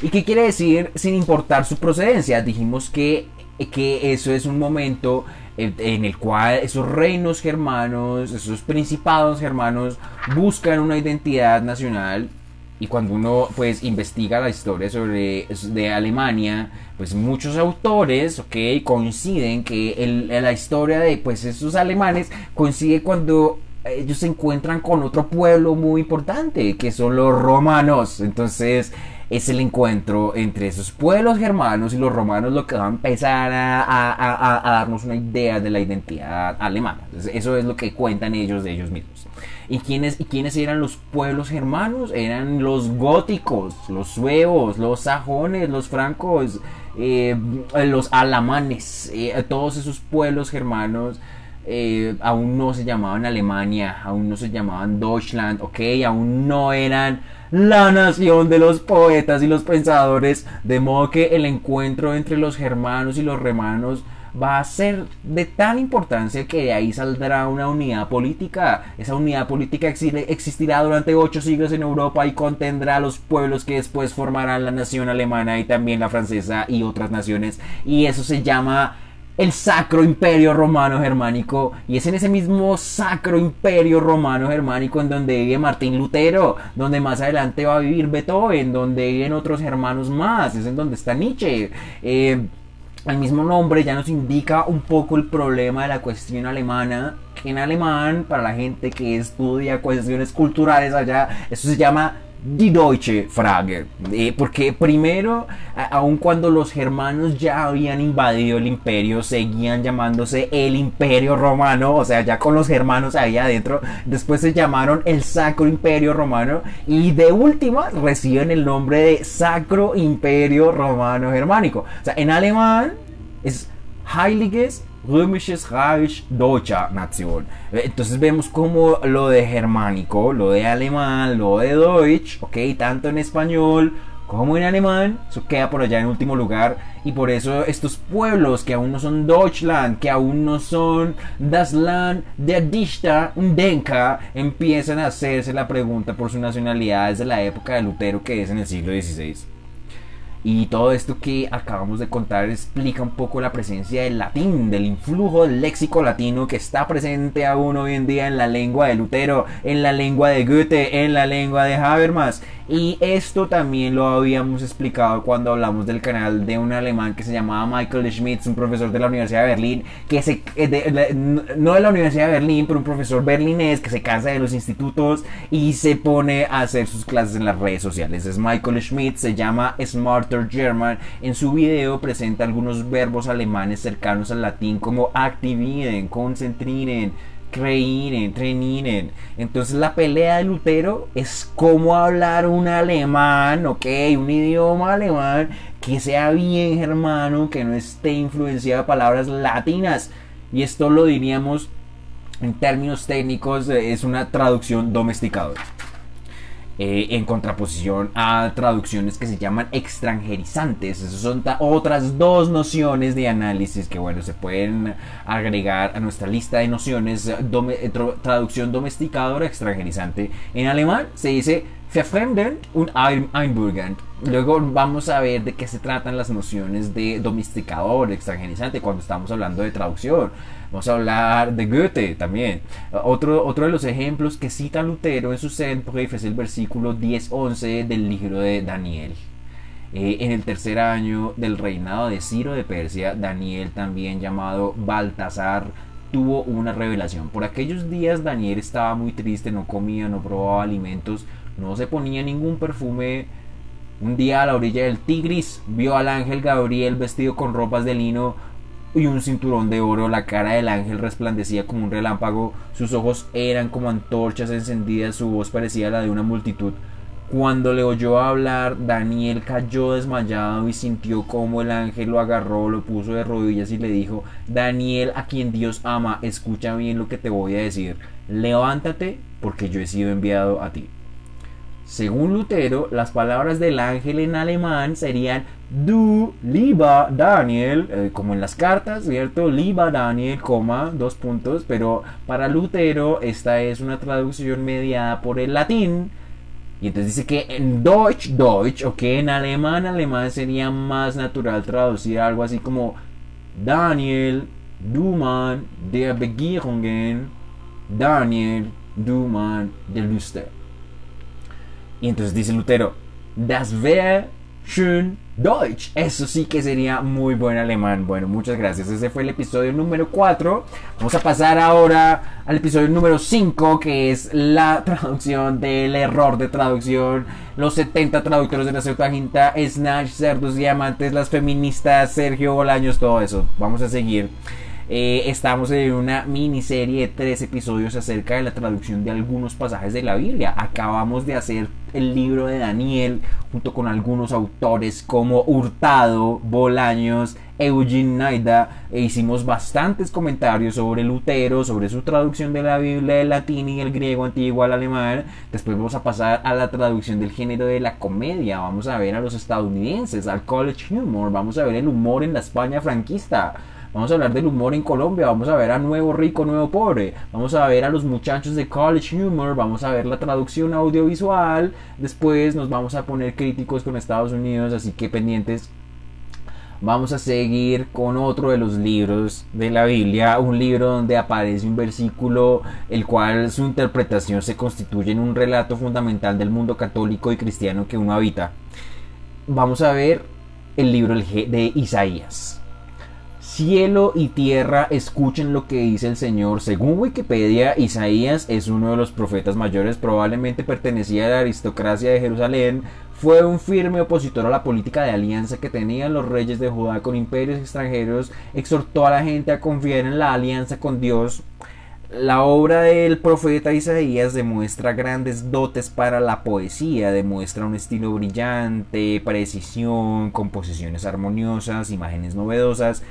¿Y qué quiere decir sin importar su procedencia? Dijimos que que eso es un momento en el cual esos reinos germanos, esos principados germanos buscan una identidad nacional y cuando uno pues investiga la historia sobre de Alemania, pues muchos autores, coinciden que el, la historia de pues esos alemanes coincide cuando ellos se encuentran con otro pueblo muy importante, que son los romanos. Entonces es el encuentro entre esos pueblos germanos y los romanos lo que va a empezar a, darnos una idea de la identidad alemana. eso es lo que cuentan ellos de ellos mismos. ¿Y quiénes, ¿Y quiénes eran los pueblos germanos? Eran los góticos, los suevos, los sajones, los francos, eh, los alamanes, eh, todos esos pueblos germanos. Eh, aún no se llamaban Alemania, aún no se llamaban Deutschland, ok, aún no eran la nación de los poetas y los pensadores, de modo que el encuentro entre los germanos y los romanos va a ser de tal importancia que de ahí saldrá una unidad política. Esa unidad política existirá durante ocho siglos en Europa y contendrá a los pueblos que después formarán la nación alemana y también la francesa y otras naciones. Y eso se llama el Sacro Imperio Romano Germánico. Y es en ese mismo Sacro Imperio Romano Germánico en donde vive Martín Lutero, donde más adelante va a vivir Beethoven, donde viven otros hermanos más, es en donde está Nietzsche. Eh, el mismo nombre ya nos indica un poco el problema de la cuestión alemana, en alemán, para la gente que estudia cuestiones culturales allá, eso se llama Die Deutsche Frage. Eh, porque primero, aun cuando los germanos ya habían invadido el imperio, seguían llamándose el imperio romano, o sea, ya con los germanos ahí adentro, después se llamaron el Sacro Imperio Romano y de última reciben el nombre de Sacro Imperio Romano Germánico. O sea, en alemán es Heiliges Römisches Reich Deutscher Nation. Entonces vemos como lo de germánico, lo de alemán, lo de Deutsch, ok, tanto en español como en alemán, eso queda por allá en último lugar y por eso estos pueblos que aún no son Deutschland, que aún no son das Land der Dichter und Denker, empiezan a hacerse la pregunta por su nacionalidad desde la época de Lutero que es en el siglo XVI. Y todo esto que acabamos de contar explica un poco la presencia del latín, del influjo del léxico latino que está presente aún hoy en día en la lengua de Lutero, en la lengua de Goethe, en la lengua de Habermas. Y esto también lo habíamos explicado cuando hablamos del canal de un alemán que se llamaba Michael Schmitz, un profesor de la Universidad de Berlín, que se, eh, no de la Universidad de Berlín, pero un profesor berlinés que se cansa de los institutos y se pone a hacer sus clases en las redes sociales. Es Michael Schmitz, se llama Smarter German. En su video presenta algunos verbos alemanes cercanos al latín como activieren, concentrieren, creíren, treniren. Entonces la pelea de Lutero es cómo hablar un alemán, ok, un idioma alemán que sea bien germano, que no esté influenciado de palabras latinas. Y esto lo diríamos en términos técnicos, es una traducción domesticadora. Eh, en contraposición a traducciones que se llaman extranjerizantes. Esas son otras dos nociones de análisis que, bueno, se pueden agregar a nuestra lista de nociones. Eh, traducción domesticadora, extranjerizante. En alemán se dice verfremden und einbürgern. Luego vamos a ver de qué se tratan las nociones de domesticador, extranjerizante, cuando estamos hablando de traducción. Vamos a hablar de Goethe también. Otro, otro de los ejemplos que cita Lutero en su Sendbrief es el versículo 10-11 del libro de Daniel. Eh, en el tercer año del reinado de Ciro de Persia, Daniel, también llamado Baltasar, tuvo una revelación. Por aquellos días Daniel estaba muy triste, no comía, no probaba alimentos, no se ponía ningún perfume. Un día a la orilla del Tigris vio al ángel Gabriel vestido con ropas de lino y un cinturón de oro. La cara del ángel resplandecía como un relámpago, sus ojos eran como antorchas encendidas, su voz parecía la de una multitud. Cuando le oyó hablar, Daniel cayó desmayado y sintió como el ángel lo agarró, lo puso de rodillas y le dijo, Daniel, a quien Dios ama, escucha bien lo que te voy a decir. Levántate porque yo he sido enviado a ti. Según Lutero, las palabras del ángel en alemán serían Du, lieber Daniel, eh, como en las cartas, ¿cierto? Lieber Daniel, coma, dos puntos, pero para Lutero esta es una traducción mediada por el latín. Y entonces dice que en Deutsch, Deutsch, o que en alemán, alemán sería más natural traducir algo así como Daniel, du Mann der Begierungen, Daniel, du Mann der Lüste. Y entonces dice Lutero, Das wäre schön Deutsch. Eso sí que sería muy buen alemán. Bueno, muchas gracias. Ese fue el episodio número 4. Vamos a pasar ahora al episodio número 5, que es la traducción del error de traducción. Los 70 traductores de la Septuaginta, Snatch, Cerdos, Diamantes, las feministas, Sergio Bolaños, todo eso. Vamos a seguir. Eh, estamos en una miniserie de tres episodios acerca de la traducción de algunos pasajes de la Biblia. Acabamos de hacer el libro de Daniel junto con algunos autores como Hurtado, Bolaños, Eugene Naida e hicimos bastantes comentarios sobre Lutero, sobre su traducción de la Biblia del latín y el griego antiguo al alemán. Después vamos a pasar a la traducción del género de la comedia. Vamos a ver a los estadounidenses, al college humor. Vamos a ver el humor en la España franquista. Vamos a hablar del humor en Colombia, vamos a ver a Nuevo Rico, Nuevo Pobre, vamos a ver a los muchachos de College Humor, vamos a ver la traducción audiovisual, después nos vamos a poner críticos con Estados Unidos, así que pendientes. Vamos a seguir con otro de los libros de la Biblia, un libro donde aparece un versículo el cual su interpretación se constituye en un relato fundamental del mundo católico y cristiano que uno habita. Vamos a ver el libro de Isaías. Cielo y tierra escuchen lo que dice el Señor. Según Wikipedia, Isaías es uno de los profetas mayores, probablemente pertenecía a la aristocracia de Jerusalén, fue un firme opositor a la política de alianza que tenían los reyes de Judá con imperios extranjeros, exhortó a la gente a confiar en la alianza con Dios. La obra del profeta Isaías demuestra grandes dotes para la poesía, demuestra un estilo brillante, precisión, composiciones armoniosas, imágenes novedosas,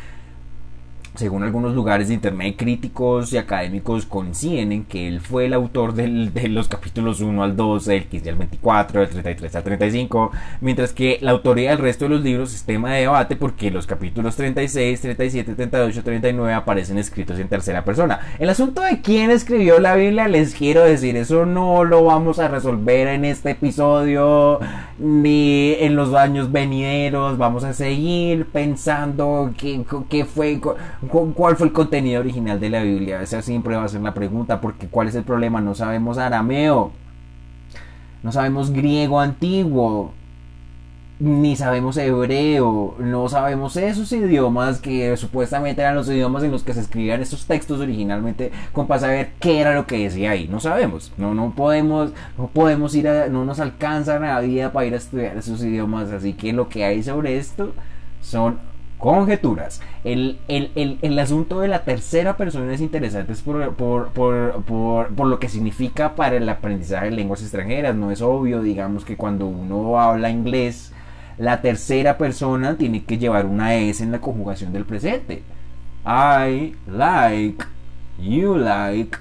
según algunos lugares de internet críticos y académicos coinciden en que él fue el autor de los capítulos 1 al 12, el 15 al 24, el 33 al 35, mientras que la autoría del resto de los libros es tema de debate porque los capítulos 36, 37, 38, 39 aparecen escritos en tercera persona. El asunto de quién escribió la Biblia les quiero decir, eso no lo vamos a resolver en este episodio ni en los años venideros, vamos a seguir pensando qué, qué fue ¿Cuál fue el contenido original de la Biblia? Esa siempre va a ser la pregunta, porque ¿cuál es el problema? No sabemos arameo, no sabemos griego antiguo, ni sabemos hebreo, no sabemos esos idiomas que supuestamente eran los idiomas en los que se escribían estos textos originalmente, como para saber qué era lo que decía ahí. No sabemos, no, no podemos, no podemos ir a, no nos alcanza la vida para ir a estudiar esos idiomas, así que lo que hay sobre esto son conjeturas. El, el, asunto de la tercera persona es interesante por, por, por, por, lo que significa para el aprendizaje de lenguas extranjeras. No es obvio, digamos que cuando uno habla inglés, la tercera persona tiene que llevar una S en la conjugación del presente. I like, you like,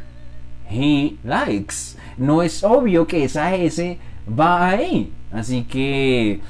he likes. No es obvio que esa S va ahí. Así que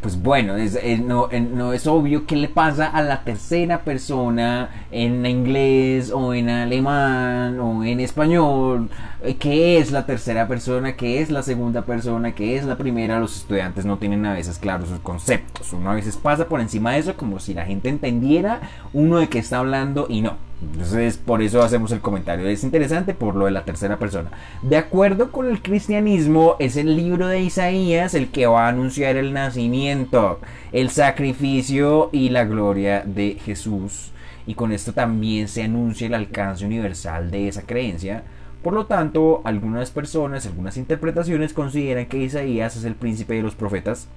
pues bueno, es, no, no, es obvio qué le pasa a la tercera persona en inglés o en alemán o en español, eh, qué es la tercera persona, qué es la segunda persona, qué es la primera, los estudiantes no tienen a veces claros sus conceptos, uno a veces pasa por encima de eso como si la gente entendiera uno de qué está hablando y no. Entonces, por eso hacemos el comentario. Es interesante por lo de la tercera persona. De acuerdo con el cristianismo, es el libro de Isaías el que va a anunciar el nacimiento, el sacrificio y la gloria de Jesús. Y con esto también se anuncia el alcance universal de esa creencia. Por lo tanto, algunas personas, algunas interpretaciones consideran que Isaías es el príncipe de los profetas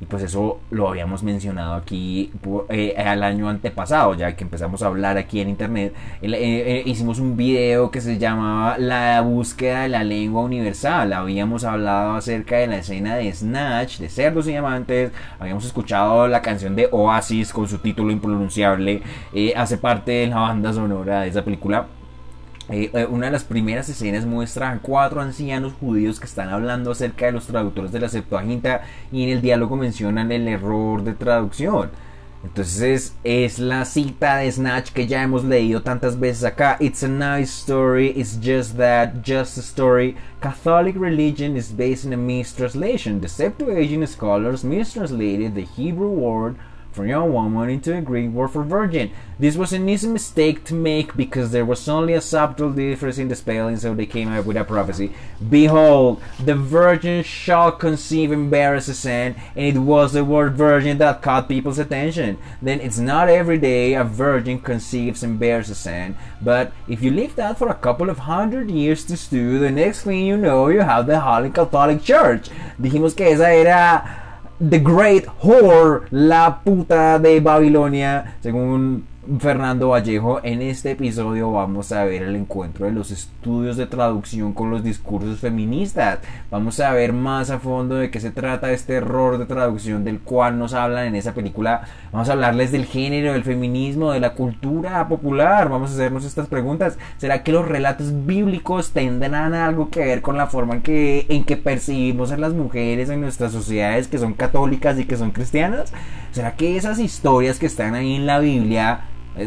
y pues eso lo habíamos mencionado aquí eh, al año antepasado, ya que empezamos a hablar aquí en internet. Eh, eh, hicimos un video que se llamaba La búsqueda de la lengua universal. Habíamos hablado acerca de la escena de Snatch, de Cerdos y Diamantes. Habíamos escuchado la canción de Oasis con su título impronunciable. hace parte de la banda sonora de esa película. Eh, eh, una de las primeras escenas muestra a cuatro ancianos judíos que están hablando acerca de los traductores de la Septuaginta y en el diálogo mencionan el error de traducción. Entonces es la cita de Snatch que ya hemos leído tantas veces acá. It's a nice story, it's just that, just a story. Catholic religion is based on a mistranslation. The Septuagint scholars mistranslated the Hebrew word for young woman into the Greek word for virgin. This was an easy mistake to make because there was only a subtle difference in the spelling, so they came up with a prophecy. Behold, the virgin shall conceive and bear a son, and it was the word virgin that caught people's attention. Then it's not every day a virgin conceives and bears a son, but if you leave that for a couple of hundred years to stew, the next thing you know, you have the Holy Catholic Church. Dijimos que esa era The Great Whore, la puta de Babilonia, según Fernando Vallejo, en este episodio vamos a ver el encuentro de los estudios de traducción con los discursos feministas. Vamos a ver más a fondo de qué se trata este error de traducción del cual nos hablan en esa película. Vamos a hablarles del género, del feminismo, de la cultura popular. Vamos a hacernos estas preguntas. ¿Será que los relatos bíblicos tendrán algo que ver con la forma en que, en que percibimos a las mujeres en nuestras sociedades que son católicas y que son cristianas? ¿Será que esas historias que están ahí en la Biblia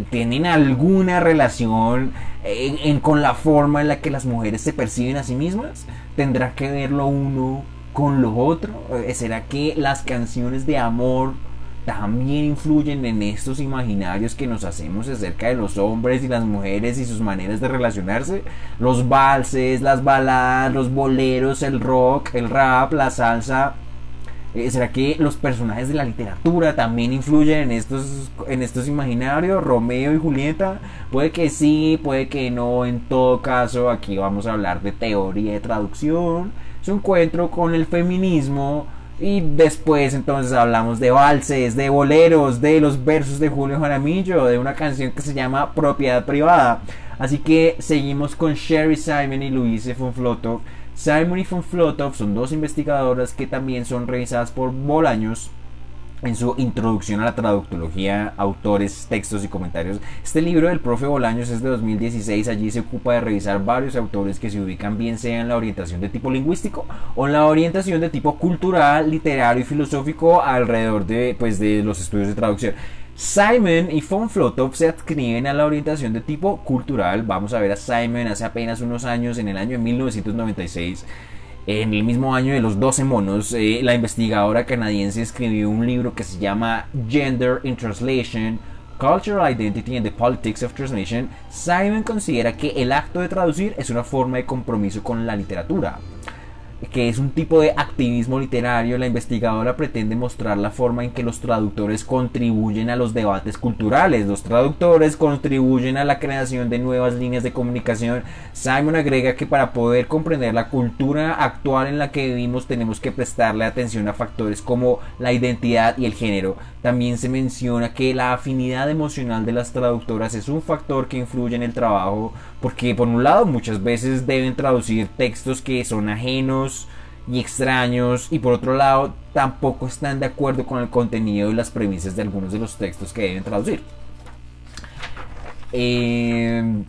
tienen alguna relación en, con la forma en la que las mujeres se perciben a sí mismas? ¿Tendrá que ver lo uno con lo otro? Eh, ¿Será que las canciones de amor también influyen en estos imaginarios que nos hacemos acerca de los hombres y las mujeres y sus maneras de relacionarse? Los valses, las baladas, los boleros, el rock, el rap, la salsa eh, ¿Será que los personajes de la literatura también influyen en estos, en estos imaginarios? Romeo y Julieta. Puede que sí, puede que no. En todo caso, aquí vamos a hablar de teoría de traducción, su encuentro con el feminismo. Y después entonces hablamos de valses, de boleros, de los versos de Julio Jaramillo, de una canción que se llama Propiedad Privada. Así que seguimos con Sherry Simon y Luis Fonflotov Simon y von Flotov son dos investigadoras que también son revisadas por Bolaños en su introducción a la traductología, autores, textos y comentarios. Este libro del profe Bolaños es de 2016. Allí se ocupa de revisar varios autores que se ubican bien sea en la orientación de tipo lingüístico o en la orientación de tipo cultural, literario y filosófico alrededor de, pues, de los estudios de traducción. Simon y von Flotov se adscriben a la orientación de tipo cultural. Vamos a ver a Simon hace apenas unos años, en el año de 1996. En el mismo año de los 12 monos, eh, la investigadora canadiense escribió un libro que se llama Gender in Translation, Cultural Identity and the Politics of Translation. Simon considera que el acto de traducir es una forma de compromiso con la literatura que es un tipo de activismo literario, la investigadora pretende mostrar la forma en que los traductores contribuyen a los debates culturales. Los traductores contribuyen a la creación de nuevas líneas de comunicación. Simon agrega que para poder comprender la cultura actual en la que vivimos tenemos que prestarle atención a factores como la identidad y el género. También se menciona que la afinidad emocional de las traductoras es un factor que influye en el trabajo porque por un lado muchas veces deben traducir textos que son ajenos y extraños y por otro lado tampoco están de acuerdo con el contenido y las premisas de algunos de los textos que deben traducir. Eh,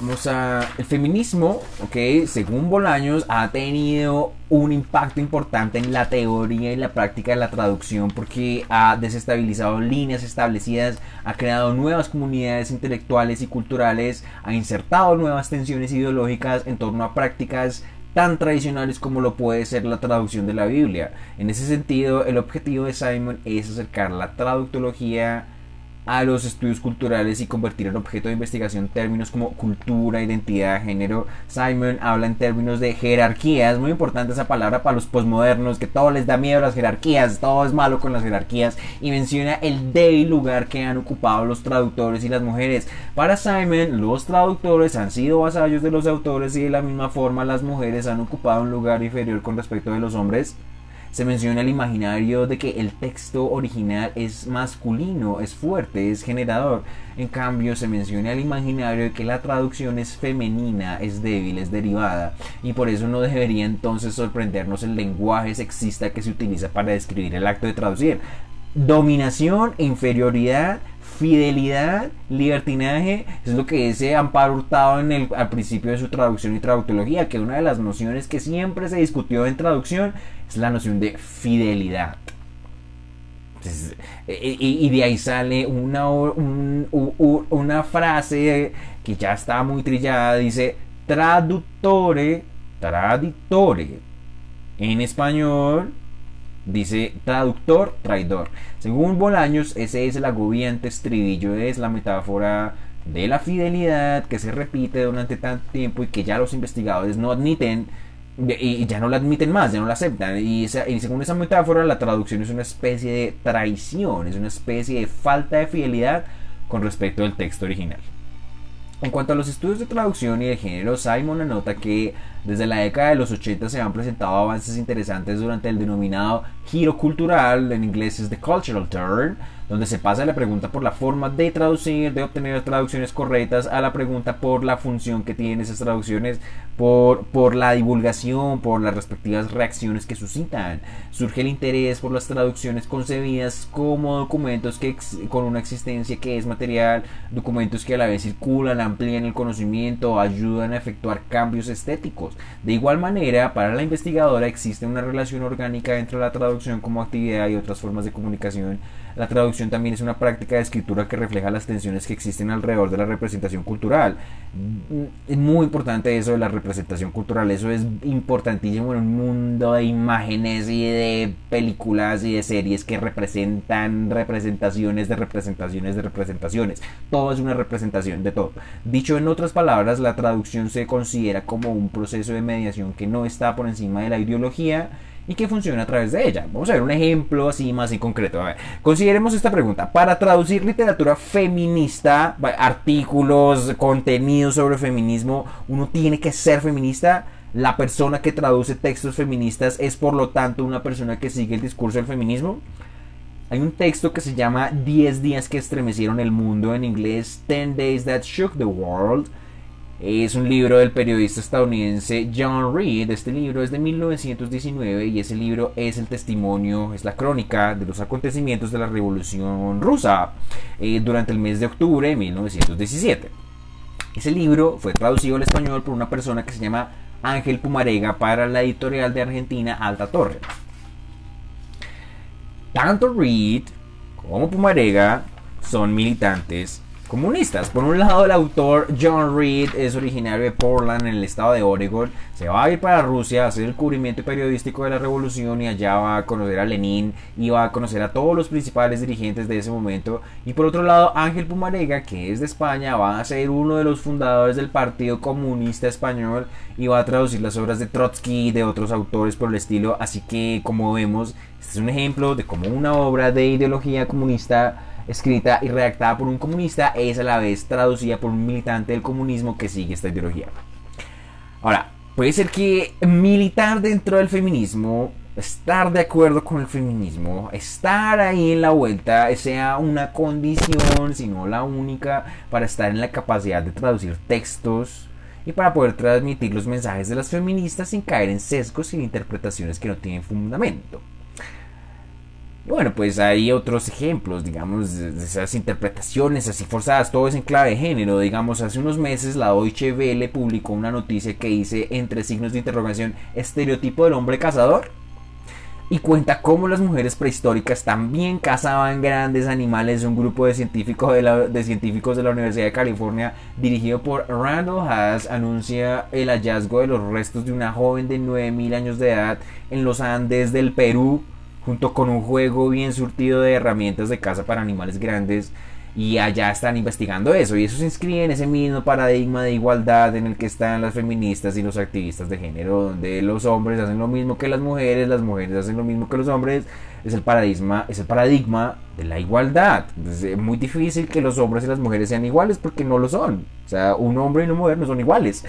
Vamos a. El feminismo, ok, según Bolaños, ha tenido un impacto importante en la teoría y la práctica de la traducción porque ha desestabilizado líneas establecidas, ha creado nuevas comunidades intelectuales y culturales, ha insertado nuevas tensiones ideológicas en torno a prácticas tan tradicionales como lo puede ser la traducción de la Biblia. En ese sentido, el objetivo de Simon es acercar la traductología a los estudios culturales y convertir en objeto de investigación términos como cultura, identidad, género. Simon habla en términos de jerarquía, es muy importante esa palabra para los posmodernos, que todo les da miedo a las jerarquías, todo es malo con las jerarquías, y menciona el débil lugar que han ocupado los traductores y las mujeres. Para Simon, los traductores han sido vasallos de los autores y de la misma forma las mujeres han ocupado un lugar inferior con respecto de los hombres se menciona el imaginario de que el texto original es masculino, es fuerte, es generador. En cambio, se menciona el imaginario de que la traducción es femenina, es débil, es derivada. Y por eso no debería entonces sorprendernos el lenguaje sexista que se utiliza para describir el acto de traducir. Dominación, inferioridad, fidelidad, libertinaje, es lo que dice Amparo Hurtado en el, al principio de su traducción y traductología, que una de las nociones que siempre se discutió en traducción es la noción de fidelidad. E, y, de ahí sale una, una frase que ya está muy trillada, dice traductore, traditore. En español, Dice traductor, traidor. Según Bolaños, ese es el agobiante estribillo, es la metáfora de la fidelidad que se repite durante tanto tiempo y que ya los investigadores no admiten y ya no la admiten más, ya no la aceptan. Y, y, según esa metáfora, la traducción es una especie de traición, es una especie de falta de fidelidad con respecto al texto original. En cuanto a los estudios de traducción y de género, Simon anota que desde la década de los 80 se han presentado avances interesantes durante el denominado giro cultural, en inglés es the cultural turn, donde se pasa la pregunta por la forma de traducir, de obtener traducciones correctas, a la pregunta por la función que tienen esas traducciones, por, por la divulgación, por las respectivas reacciones que suscitan. Surge el interés por las traducciones concebidas como documentos que con una existencia que es material, documentos que a la vez circulan, amplían el conocimiento, ayudan a efectuar cambios estéticos. De igual manera, para la investigadora existe una relación orgánica entre la traducción como actividad y otras formas de comunicación la traducción también es una práctica de escritura que refleja las tensiones que existen alrededor de la representación cultural. Es muy importante eso de la representación cultural, eso es importantísimo en un mundo de imágenes y de películas y de series que representan representaciones de representaciones de representaciones. Todo es una representación de todo. Dicho en otras palabras, la traducción se considera como un proceso de mediación que no está por encima de la ideología y que funciona a través de ella. Vamos a ver un ejemplo así más en concreto. A ver, consideremos esta pregunta. Para traducir literatura feminista, artículos, contenidos sobre feminismo, uno tiene que ser feminista. La persona que traduce textos feministas es por lo tanto una persona que sigue el discurso del feminismo. Hay un texto que se llama 10 días que estremecieron el mundo en inglés, 10 Days That Shook the World es un libro del periodista estadounidense John Reed. Este libro es de 1919 y ese libro es el testimonio, es la crónica de los acontecimientos de la Revolución Rusa eh, durante el mes de octubre de 1917. Ese libro fue traducido al español por una persona que se llama Ángel Pumarega para la editorial de Argentina Alta Torre. Tanto Reed como Pumarega son militantes comunistas. Por un lado, el autor John Reed es originario de Portland, en el estado de Oregon. Se va a ir para Rusia a hacer el cubrimiento periodístico de la revolución y allá va a conocer a Lenin y va a conocer a todos los principales dirigentes de ese momento. Y por otro lado, Ángel Pumarega, que es de España, va a ser uno de los fundadores del Partido Comunista Español y va a traducir las obras de Trotsky y de otros autores por el estilo. Así que, como vemos, este es un ejemplo de cómo una obra de ideología comunista escrita y redactada por un comunista, es a la vez traducida por un militante del comunismo que sigue esta ideología. Ahora, puede ser que militar dentro del feminismo, estar de acuerdo con el feminismo, estar ahí en la vuelta, sea una condición, sino la única, para estar en la capacidad de traducir textos y para poder transmitir los mensajes de las feministas sin caer en sesgos y interpretaciones que no tienen fundamento. Bueno, pues hay otros ejemplos, digamos, de esas interpretaciones así forzadas, todo es en clave de género. Digamos, hace unos meses la Deutsche Welle publicó una noticia que dice, entre signos de interrogación, estereotipo del hombre cazador. Y cuenta cómo las mujeres prehistóricas también cazaban grandes animales. Un grupo de científicos de, la, de científicos de la Universidad de California, dirigido por Randall Haas, anuncia el hallazgo de los restos de una joven de 9000 años de edad en los Andes del Perú junto con un juego bien surtido de herramientas de caza para animales grandes y allá están investigando eso y eso se inscribe en ese mismo paradigma de igualdad en el que están las feministas y los activistas de género donde los hombres hacen lo mismo que las mujeres las mujeres hacen lo mismo que los hombres. Es el paradigma es el paradigma de la igualdad. Es muy difícil que los hombres y las mujeres sean iguales porque no lo son. O sea un hombre y una mujer no son iguales.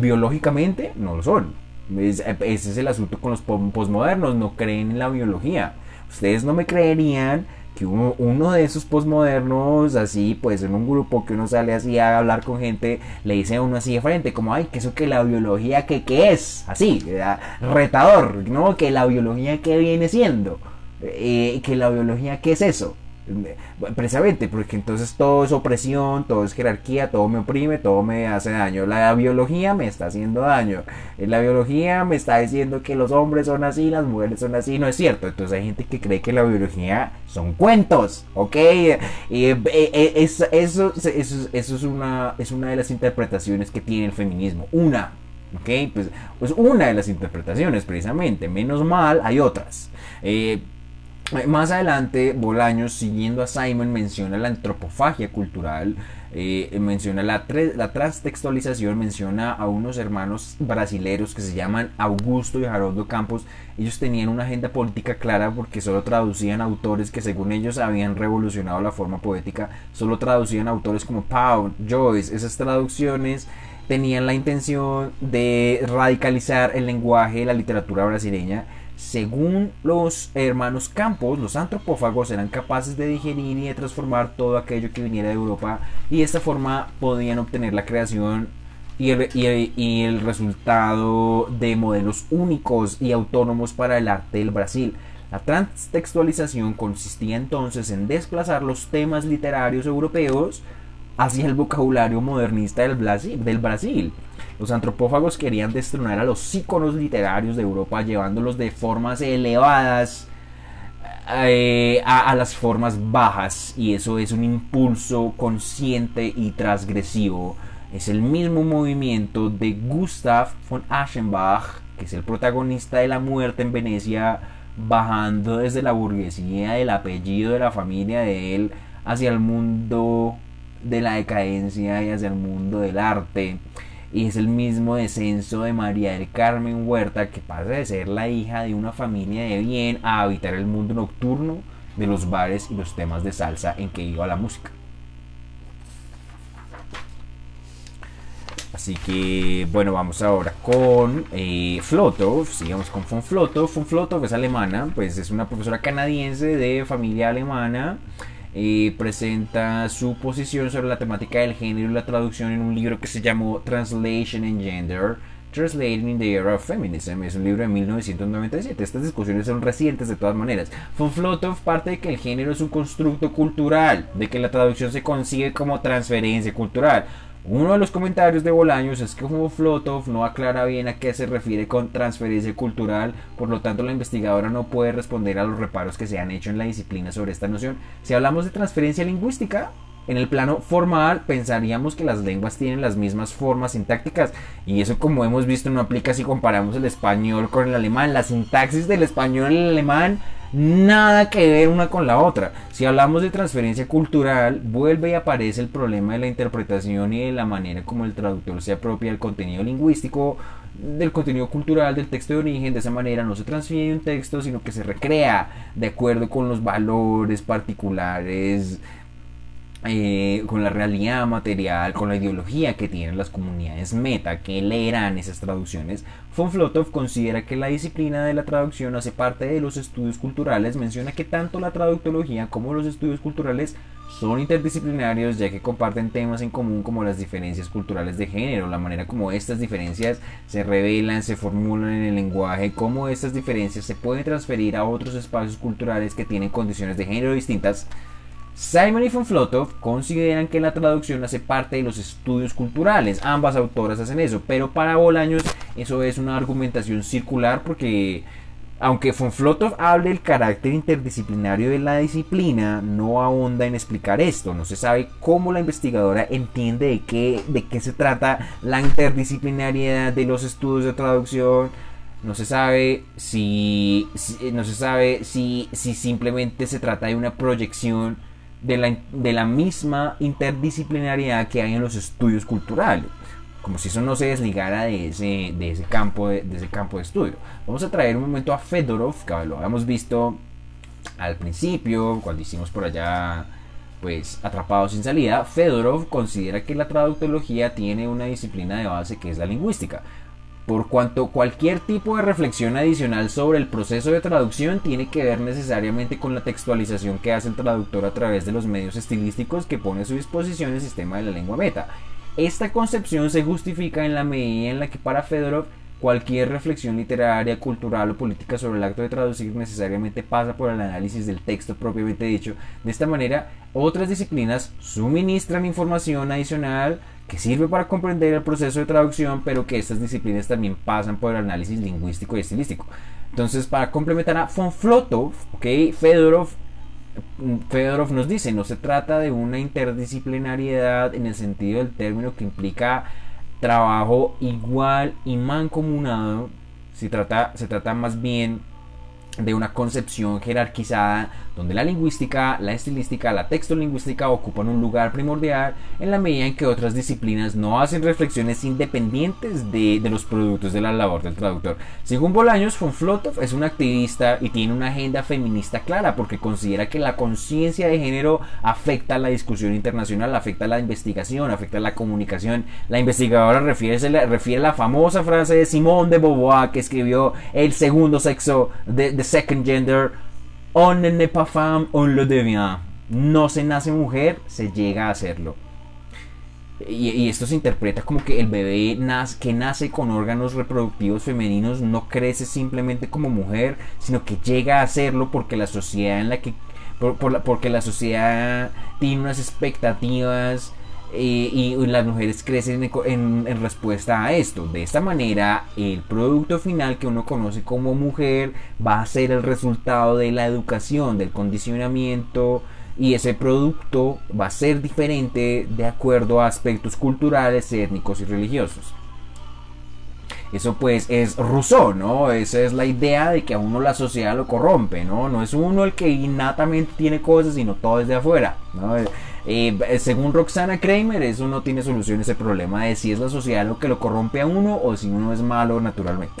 Biológicamente no lo son ese es el asunto con los posmodernos, no creen en la biología. Ustedes no me creerían que uno, de esos posmodernos, así, pues en un grupo que uno sale así a hablar con gente, le dice a uno así de frente, como, ay, que eso que la biología, que qué es? Así, retador, ¿no? Que la biología, ¿qué viene siendo? Eh, que la biología, ¿qué es eso? Precisamente, porque entonces todo es opresión, todo es jerarquía, todo me oprime, todo me hace daño. La biología me está haciendo daño. La biología me está diciendo que los hombres son así, las mujeres son así. No es cierto. Entonces hay gente que cree que la biología son cuentos, ¿ok? Y, eh, eh, eso, eso, eso, es, una, es una de las interpretaciones que tiene el feminismo. Una ¿ok? Pues, pues una de las interpretaciones precisamente, menos mal hay otras. Eh, más adelante, Bolaños, siguiendo a Simon, menciona la antropofagia cultural, eh, menciona la, la transtextualización, menciona a unos hermanos brasileros que se llaman Augusto y Haroldo Campos. Ellos tenían una agenda política clara porque solo traducían autores que según ellos habían revolucionado la forma poética, solo traducían autores como Pound, Joyce. Esas traducciones tenían la intención de radicalizar el lenguaje de la literatura brasileña según los hermanos Campos, los antropófagos eran capaces de digerir y de transformar todo aquello que viniera de Europa y de esta forma podían obtener la creación y el, resultado de modelos únicos y autónomos para el arte del Brasil. La transtextualización consistía entonces en desplazar los temas literarios europeos hacia el vocabulario modernista del Brasil. Los antropófagos querían destronar a los íconos literarios de Europa llevándolos de formas elevadas eh, a, las formas bajas y eso es un impulso consciente y transgresivo. Es el mismo movimiento de Gustav von Aschenbach, que es el protagonista de la muerte en Venecia, bajando desde la burguesía del apellido de la familia de él hacia el mundo de la decadencia y hacia el mundo del arte. Y es el mismo descenso de María del Carmen Huerta que pasa de ser la hija de una familia de bien a habitar el mundo nocturno de los bares y los temas de salsa en que iba la música. Así que bueno, vamos ahora con eh, Flotov, sigamos con von Flotov. Von Flotov es alemana, pues es una profesora canadiense de familia alemana y presenta su posición sobre la temática del género y la traducción en un libro que se llamó Translation and Gender, Translating in the Era of Feminism. Es un libro de 1997. Estas discusiones son recientes de todas maneras. Von Flotov parte de que el género es un constructo cultural, de que la traducción se concibe como transferencia cultural. Uno de los comentarios de Bolaños es que Flotov no aclara bien a qué se refiere con transferencia cultural, por lo tanto la investigadora no puede responder a los reparos que se han hecho en la disciplina sobre esta noción. Si hablamos de transferencia lingüística, en el plano formal pensaríamos que las lenguas tienen las mismas formas sintácticas y eso como hemos visto no aplica si comparamos el español con el alemán. La sintaxis del español y el alemán nada que ver una con la otra. Si hablamos de transferencia cultural, vuelve y aparece el problema de la interpretación y de la manera como el traductor se apropia del contenido lingüístico, del contenido cultural del texto de origen. De esa manera no se transfiere un texto, sino que se recrea de acuerdo con los valores particulares eh, con la realidad material, con la ideología que tienen las comunidades meta que leerán esas traducciones, von Flotov considera que la disciplina de la traducción hace parte de los estudios culturales, menciona que tanto la traductología como los estudios culturales son interdisciplinarios ya que comparten temas en común como las diferencias culturales de género, la manera como estas diferencias se revelan, se formulan en el lenguaje, cómo estas diferencias se pueden transferir a otros espacios culturales que tienen condiciones de género distintas Simon y von Flotov consideran que la traducción hace parte de los estudios culturales. Ambas autoras hacen eso, pero para Bolaños eso es una argumentación circular porque aunque von Flotov hable del carácter interdisciplinario de la disciplina, no ahonda en explicar esto. No se sabe cómo la investigadora entiende de qué, de qué se trata la interdisciplinariedad de los estudios de traducción. No se sabe si, si no se sabe si, si simplemente se trata de una proyección de la, de la misma interdisciplinariedad que hay en los estudios culturales como si eso no se desligara de ese, de ese, campo, de, ese campo de estudio. Vamos a traer un momento a Fedorov, que lo habíamos visto al principio, cuando hicimos por allá, pues, Atrapados sin salida. Fedorov considera que la traductología tiene una disciplina de base que es la lingüística por cuanto cualquier tipo de reflexión adicional sobre el proceso de traducción tiene que ver necesariamente con la textualización que hace el traductor a través de los medios estilísticos que pone a su disposición el sistema de la lengua meta. Esta concepción se justifica en la medida en la que para Fedorov cualquier reflexión literaria, cultural o política sobre el acto de traducir necesariamente pasa por el análisis del texto propiamente dicho. De esta manera, otras disciplinas suministran información adicional que sirve para comprender el proceso de traducción, pero que estas disciplinas también pasan por el análisis lingüístico y estilístico. Entonces, para complementar a von Flotov, okay, Fedorov, Fedorov nos dice, no se trata de una interdisciplinariedad en el sentido del término que implica trabajo igual y mancomunado. Se trata, se trata más bien de una concepción jerarquizada donde la lingüística, la estilística, la textolingüística ocupan un lugar primordial en la medida en que otras disciplinas no hacen reflexiones independientes de, los productos de la labor del traductor. Según Bolaños, von Flotov es un activista y tiene una agenda feminista clara porque considera que la conciencia de género afecta la discusión internacional, afecta la investigación, afecta la comunicación. La investigadora refiere, refiere a la famosa frase de Simone de Beauvoir que escribió El segundo sexo de, de second gender, on ne femme, on le devient. No se nace mujer, se llega a hacerlo. Y, esto se interpreta como que el bebé que nace con órganos reproductivos femeninos no crece simplemente como mujer, sino que llega a hacerlo porque la sociedad en la que porque la sociedad tiene unas expectativas y las mujeres crecen en, respuesta a esto. De esta manera, el producto final que uno conoce como mujer va a ser el resultado de la educación, del condicionamiento y ese producto va a ser diferente de acuerdo a aspectos culturales, étnicos y religiosos. Eso pues es Rousseau, ¿no? Esa es la idea de que a uno la sociedad lo corrompe, ¿no? No es uno el que innatamente tiene cosas, sino todo desde afuera, ¿no? Eh, según Roxana Kramer, eso no tiene solución ese problema de si es la sociedad lo que lo corrompe a uno o si uno es malo naturalmente.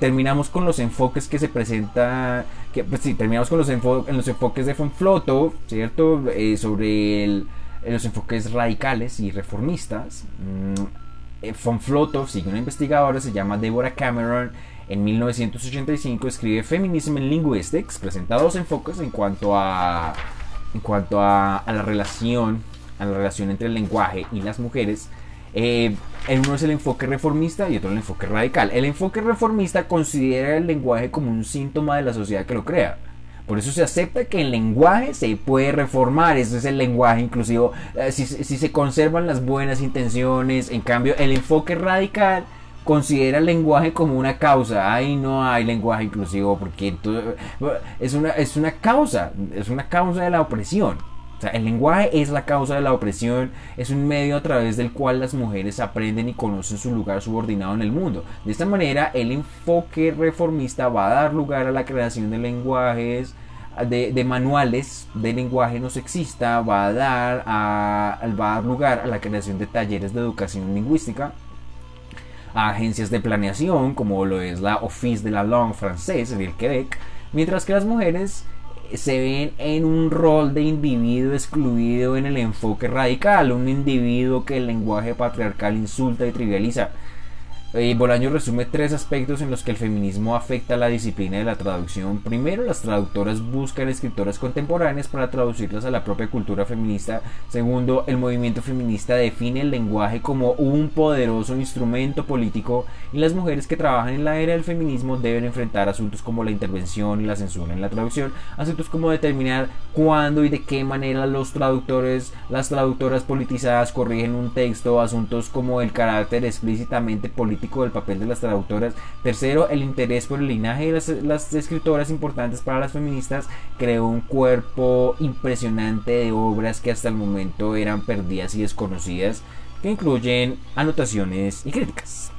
terminamos con los enfoques que se presenta, pues sí, terminamos con los, los enfoques de von Floto, ¿cierto? Eh, sobre los enfoques radicales y reformistas. Mm, eh, von Floto sigue una investigadora, se llama Deborah Cameron, en 1985 escribe Feminism in Linguistics, presenta dos enfoques en cuanto a en cuanto a, la relación, a la relación entre el lenguaje y las mujeres. Eh, uno es el enfoque reformista y otro el enfoque radical. El enfoque reformista considera el lenguaje como un síntoma de la sociedad que lo crea. Por eso se acepta que el lenguaje se puede reformar, ese es el lenguaje inclusivo, eh, si, si, se conservan las buenas intenciones, en cambio el enfoque radical considera el lenguaje como una causa. Ahí no hay lenguaje inclusivo porque es una, es una causa, es una causa de la opresión. O sea, el lenguaje es la causa de la opresión, es un medio a través del cual las mujeres aprenden y conocen su lugar subordinado en el mundo. De esta manera, el enfoque reformista va a dar lugar a la creación de lenguajes, de, de, manuales de lenguaje no sexista, va a, dar a, va a dar lugar a la creación de talleres de educación lingüística, agencias de planeación como lo es la Office de la Langue Française en el Quebec, mientras que las mujeres se ven en un rol de individuo excluido en el enfoque radical, un individuo que el lenguaje patriarcal insulta y trivializa. Eh, Bolaño resume tres aspectos en los que el feminismo afecta a la disciplina de la traducción. Primero, las traductoras buscan escritoras contemporáneas para traducirlas a la propia cultura feminista. Segundo, el movimiento feminista define el lenguaje como un poderoso instrumento político y las mujeres que trabajan en la era del feminismo deben enfrentar asuntos como la intervención y la censura en la traducción, asuntos como determinar cuándo y de qué manera los traductores, las traductoras politizadas corrigen un texto, asuntos como el carácter explícitamente político del papel de las traductoras. Tercero, el interés por el linaje de las, escritoras importantes para las feministas creó un cuerpo impresionante de obras que hasta el momento eran perdidas y desconocidas, que incluyen anotaciones y críticas.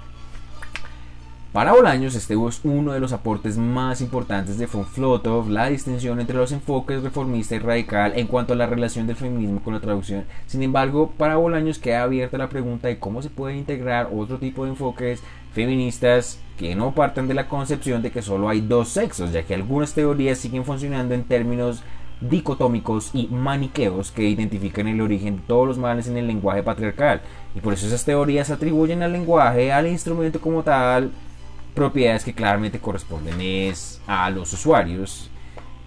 Para Bolaños, este es uno de los aportes más importantes de von la distinción entre los enfoques reformista y radical en cuanto a la relación del feminismo con la traducción. Sin embargo, para Bolaños queda abierta la pregunta de cómo se pueden integrar otro tipo de enfoques feministas que no partan de la concepción de que solo hay dos sexos, ya que algunas teorías siguen funcionando en términos dicotómicos y maniqueos que identifican el origen de todos los males en el lenguaje patriarcal. Y por eso esas teorías atribuyen al lenguaje, al instrumento como tal, propiedades que claramente corresponden es a los usuarios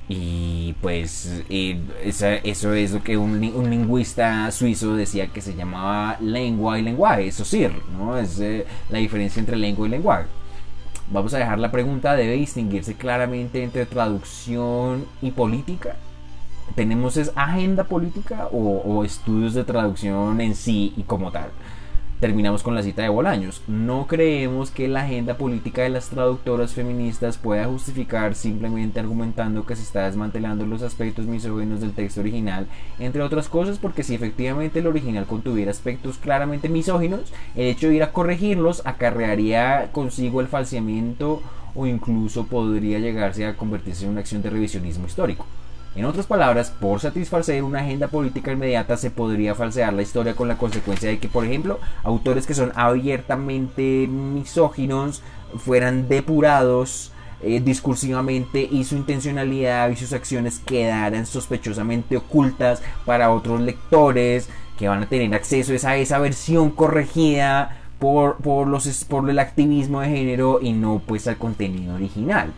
y pues eh, eso es lo que un, lingüista suizo decía que se llamaba lengua y lenguaje, eso sí, ¿no? es eh, la diferencia entre lengua y lenguaje. Vamos a dejar la pregunta, ¿debe distinguirse claramente entre traducción y política? ¿Tenemos es agenda política o, o estudios de traducción en sí y como tal? Terminamos con la cita de Bolaños. No creemos que la agenda política de las traductoras feministas pueda justificar simplemente argumentando que se está desmantelando los aspectos misóginos del texto original, entre otras cosas porque si efectivamente el original contuviera aspectos claramente misóginos, el hecho de ir a corregirlos acarrearía consigo el falseamiento o incluso podría llegarse a convertirse en una acción de revisionismo histórico. En otras palabras, por satisfacer una agenda política inmediata se podría falsear la historia con la consecuencia de que, por ejemplo, autores que son abiertamente misóginos fueran depurados eh, discursivamente y su intencionalidad y sus acciones quedaran sospechosamente ocultas para otros lectores que van a tener acceso a esa versión corregida por, por, los, por el activismo de género y no pues al contenido original.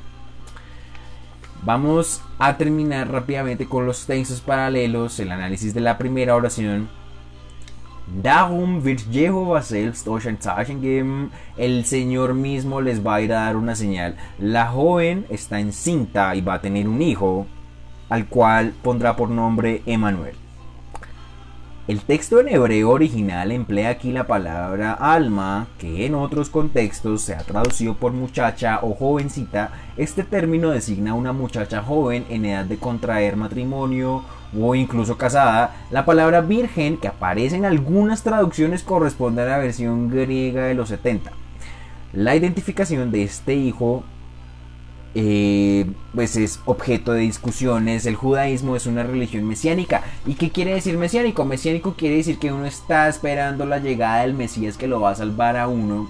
Vamos a terminar rápidamente con los textos paralelos, el análisis de la primera oración. Darum wird Jehovah selbst. El Señor mismo les va a ir a dar una señal. La joven está encinta y va a tener un hijo, al cual pondrá por nombre Emanuel. El texto en hebreo original emplea aquí la palabra alma, que en otros contextos se ha traducido por muchacha o jovencita. Este término designa a una muchacha joven en edad de contraer matrimonio o incluso casada. La palabra virgen, que aparece en algunas traducciones, corresponde a la versión griega de los 70. La identificación de este hijo eh, pues es objeto de discusiones. El judaísmo es una religión mesiánica. ¿Y qué quiere decir mesiánico? Mesiánico quiere decir que uno está esperando la llegada del Mesías que lo va a salvar a uno.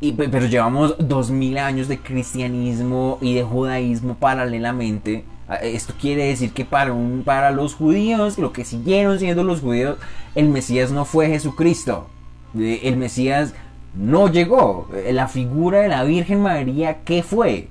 Y, pero llevamos dos mil años de cristianismo y de judaísmo paralelamente. Ah, esto quiere decir que para, un, para los judíos, lo que siguieron siendo los judíos, el Mesías no fue Jesucristo. Eh, el Mesías no llegó. La figura de la Virgen María, ¿qué fue?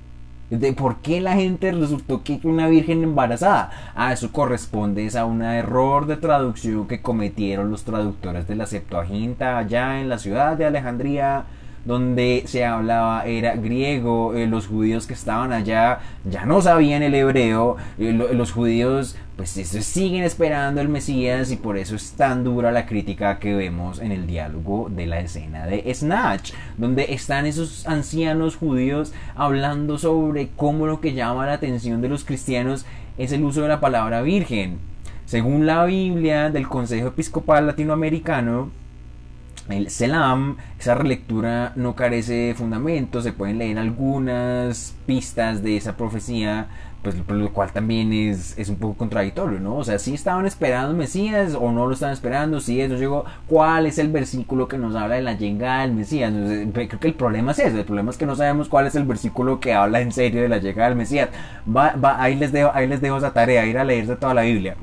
¿De por qué la gente resultó que una virgen embarazada? Ah, eso corresponde a un error de traducción que cometieron los traductores de la Septuaginta allá en la ciudad de Alejandría donde se hablaba era griego, eh, los judíos que estaban allá ya no sabían el hebreo, eh, los judíos pues siguen esperando el Mesías y por eso es tan dura la crítica que vemos en el diálogo de la escena de Snatch, donde están esos ancianos judíos hablando sobre cómo lo que llama la atención de los cristianos es el uso de la palabra virgen. Según la Biblia del Consejo Episcopal Latinoamericano, el Selam, esa relectura no carece de fundamentos, se pueden leer algunas pistas de esa profecía, pues lo cual también es, es un poco contradictorio, ¿no? O sea, si estaban esperando Mesías o no lo estaban esperando, si eso llegó, ¿cuál es el versículo que nos habla de la llegada del Mesías? creo que el problema es eso, el problema es que no sabemos cuál es el versículo que habla en serio de la llegada del Mesías. Va, va, ahí, les dejo, ahí les dejo esa tarea, ir a leerse toda la Biblia.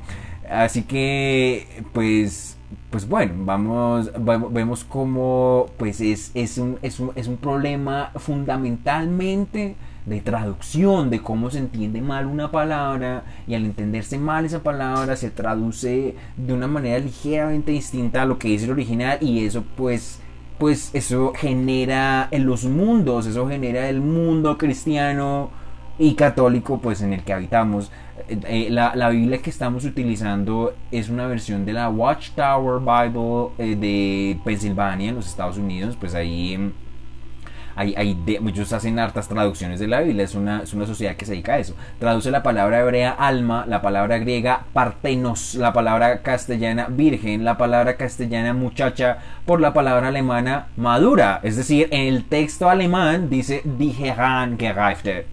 Así que, pues pues bueno, vamos, vemos como pues es, es, un, es, un, es un problema fundamentalmente de traducción, de cómo se entiende mal una palabra y al entenderse mal esa palabra se traduce de una manera ligeramente distinta a lo que dice el original y eso pues pues eso genera en los mundos, eso genera el mundo cristiano y católico pues en el que habitamos eh, eh, la, Biblia que estamos utilizando es una versión de la Watchtower Bible eh, de Pensilvania en los Estados Unidos. Pues ahí, hay, muchos hacen hartas traducciones de la Biblia. Es una, es una sociedad que se dedica a eso. Traduce la palabra hebrea alma, la palabra griega partenos, la palabra castellana virgen, la palabra castellana muchacha por la palabra alemana madura. Es decir, en el texto alemán dice die Herangereifte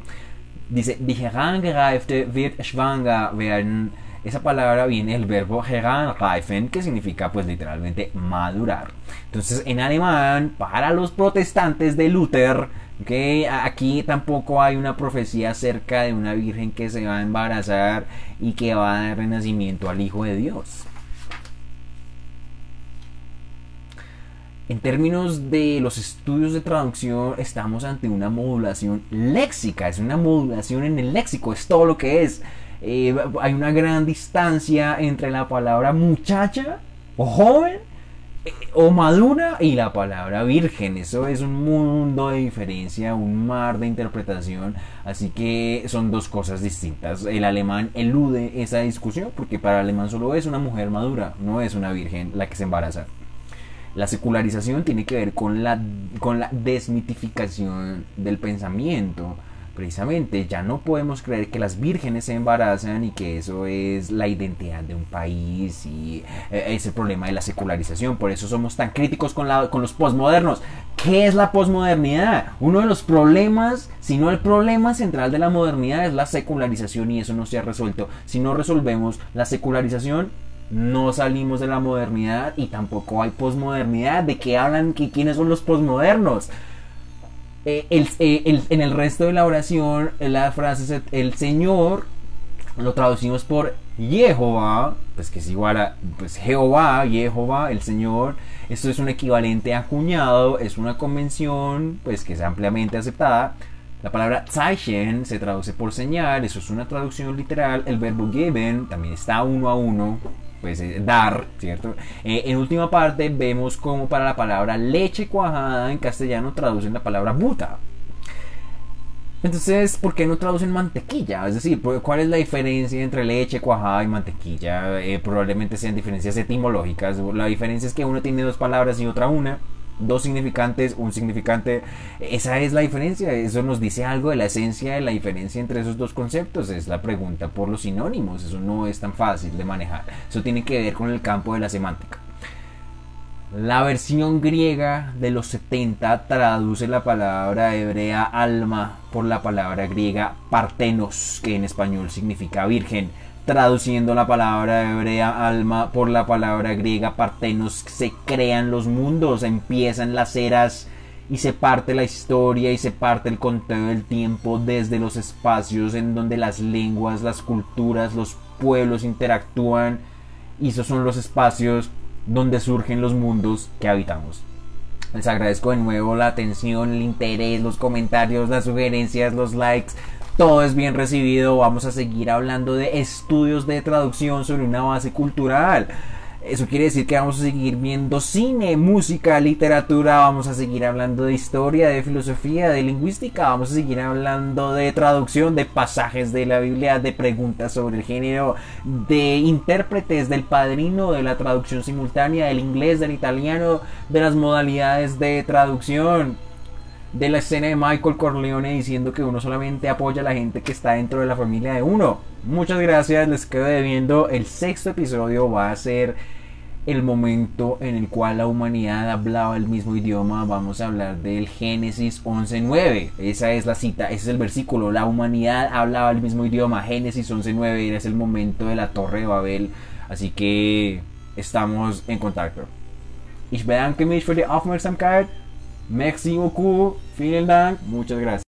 Dice, die Herangereifte wird schwanger werden. Esa palabra viene del verbo heranreifen, que significa pues literalmente madurar. Entonces en alemán, para los protestantes de Luther, que aquí tampoco hay una profecía acerca de una virgen que se va a embarazar y que va a dar renacimiento al Hijo de Dios. En términos de los estudios de traducción, estamos ante una modulación léxica, es una modulación en el léxico, es todo lo que es. Eh, hay una gran distancia entre la palabra muchacha o joven eh, o madura y la palabra virgen. Eso es un mundo de diferencia, un mar de interpretación. Así que son dos cosas distintas. El alemán elude esa discusión porque para el alemán solo es una mujer madura, no es una virgen la que se embaraza. La secularización tiene que ver con la, con la desmitificación del pensamiento precisamente ya no podemos creer que las vírgenes se embarazan y que eso es la identidad de un país y eh, es el problema de la secularización. Por eso somos tan críticos con, la, con los posmodernos. ¿Qué es la posmodernidad? Uno de los problemas, si no el problema central de la modernidad es la secularización y eso no se ha resuelto. Si no resolvemos la secularización, no salimos de la modernidad y tampoco hay posmodernidad. ¿De qué hablan? ¿Quiénes son los posmodernos? Eh, eh, en el resto de la oración, la frase es el Señor, lo traducimos por Jehová, pues que es igual a pues Jehová, Jehová, el Señor. Esto es un equivalente a cuñado, es una convención pues que es ampliamente aceptada. La palabra Zeichen se traduce por señal, eso es una traducción literal. El verbo geben también está uno a uno, pues eh, dar, ¿cierto? Eh, en última parte vemos como para la palabra leche cuajada en castellano traducen la palabra buta. Entonces, ¿por qué no traducen mantequilla? Es decir, ¿cuál es la diferencia entre leche cuajada y mantequilla? Eh, probablemente sean diferencias etimológicas. La diferencia es que uno tiene dos palabras y otra una dos significantes, un significante. Esa es la diferencia. Eso nos dice algo de la esencia de la diferencia entre esos dos conceptos. Es la pregunta por los sinónimos. Eso no es tan fácil de manejar. Eso tiene que ver con el campo de la semántica. La versión griega de los 70 traduce la palabra hebrea alma por la palabra griega partenos, que en español significa virgen traduciendo la palabra hebrea alma por la palabra griega partenos, se crean los mundos, empiezan las eras y se parte la historia y se parte el conteo del tiempo desde los espacios en donde las lenguas, las culturas, los pueblos interactúan y esos son los espacios donde surgen los mundos que habitamos. Les agradezco de nuevo la atención, el interés, los comentarios, las sugerencias, los likes todo es bien recibido. Vamos a seguir hablando de estudios de traducción sobre una base cultural. Eso quiere decir que vamos a seguir viendo cine, música, literatura, vamos a seguir hablando de historia, de filosofía, de lingüística, vamos a seguir hablando de traducción, de pasajes de la Biblia, de preguntas sobre el género, de intérpretes, del padrino, de la traducción simultánea, del inglés, del italiano, de las modalidades de traducción de la escena de Michael Corleone diciendo que uno solamente apoya a la gente que está dentro de la familia de uno. Muchas gracias, les quedo debiendo. El sexto episodio va a ser el momento en el cual la humanidad hablaba el mismo idioma. Vamos a hablar del Génesis 11.9. Esa es la cita, ese es el versículo. La humanidad hablaba el mismo idioma. Génesis 11.9 es el momento de la Torre de Babel. Así que estamos en contacto. Ich bedanke mich für die Aufmerksamkeit. Merci beaucoup, vielen Dank, muchas gracias.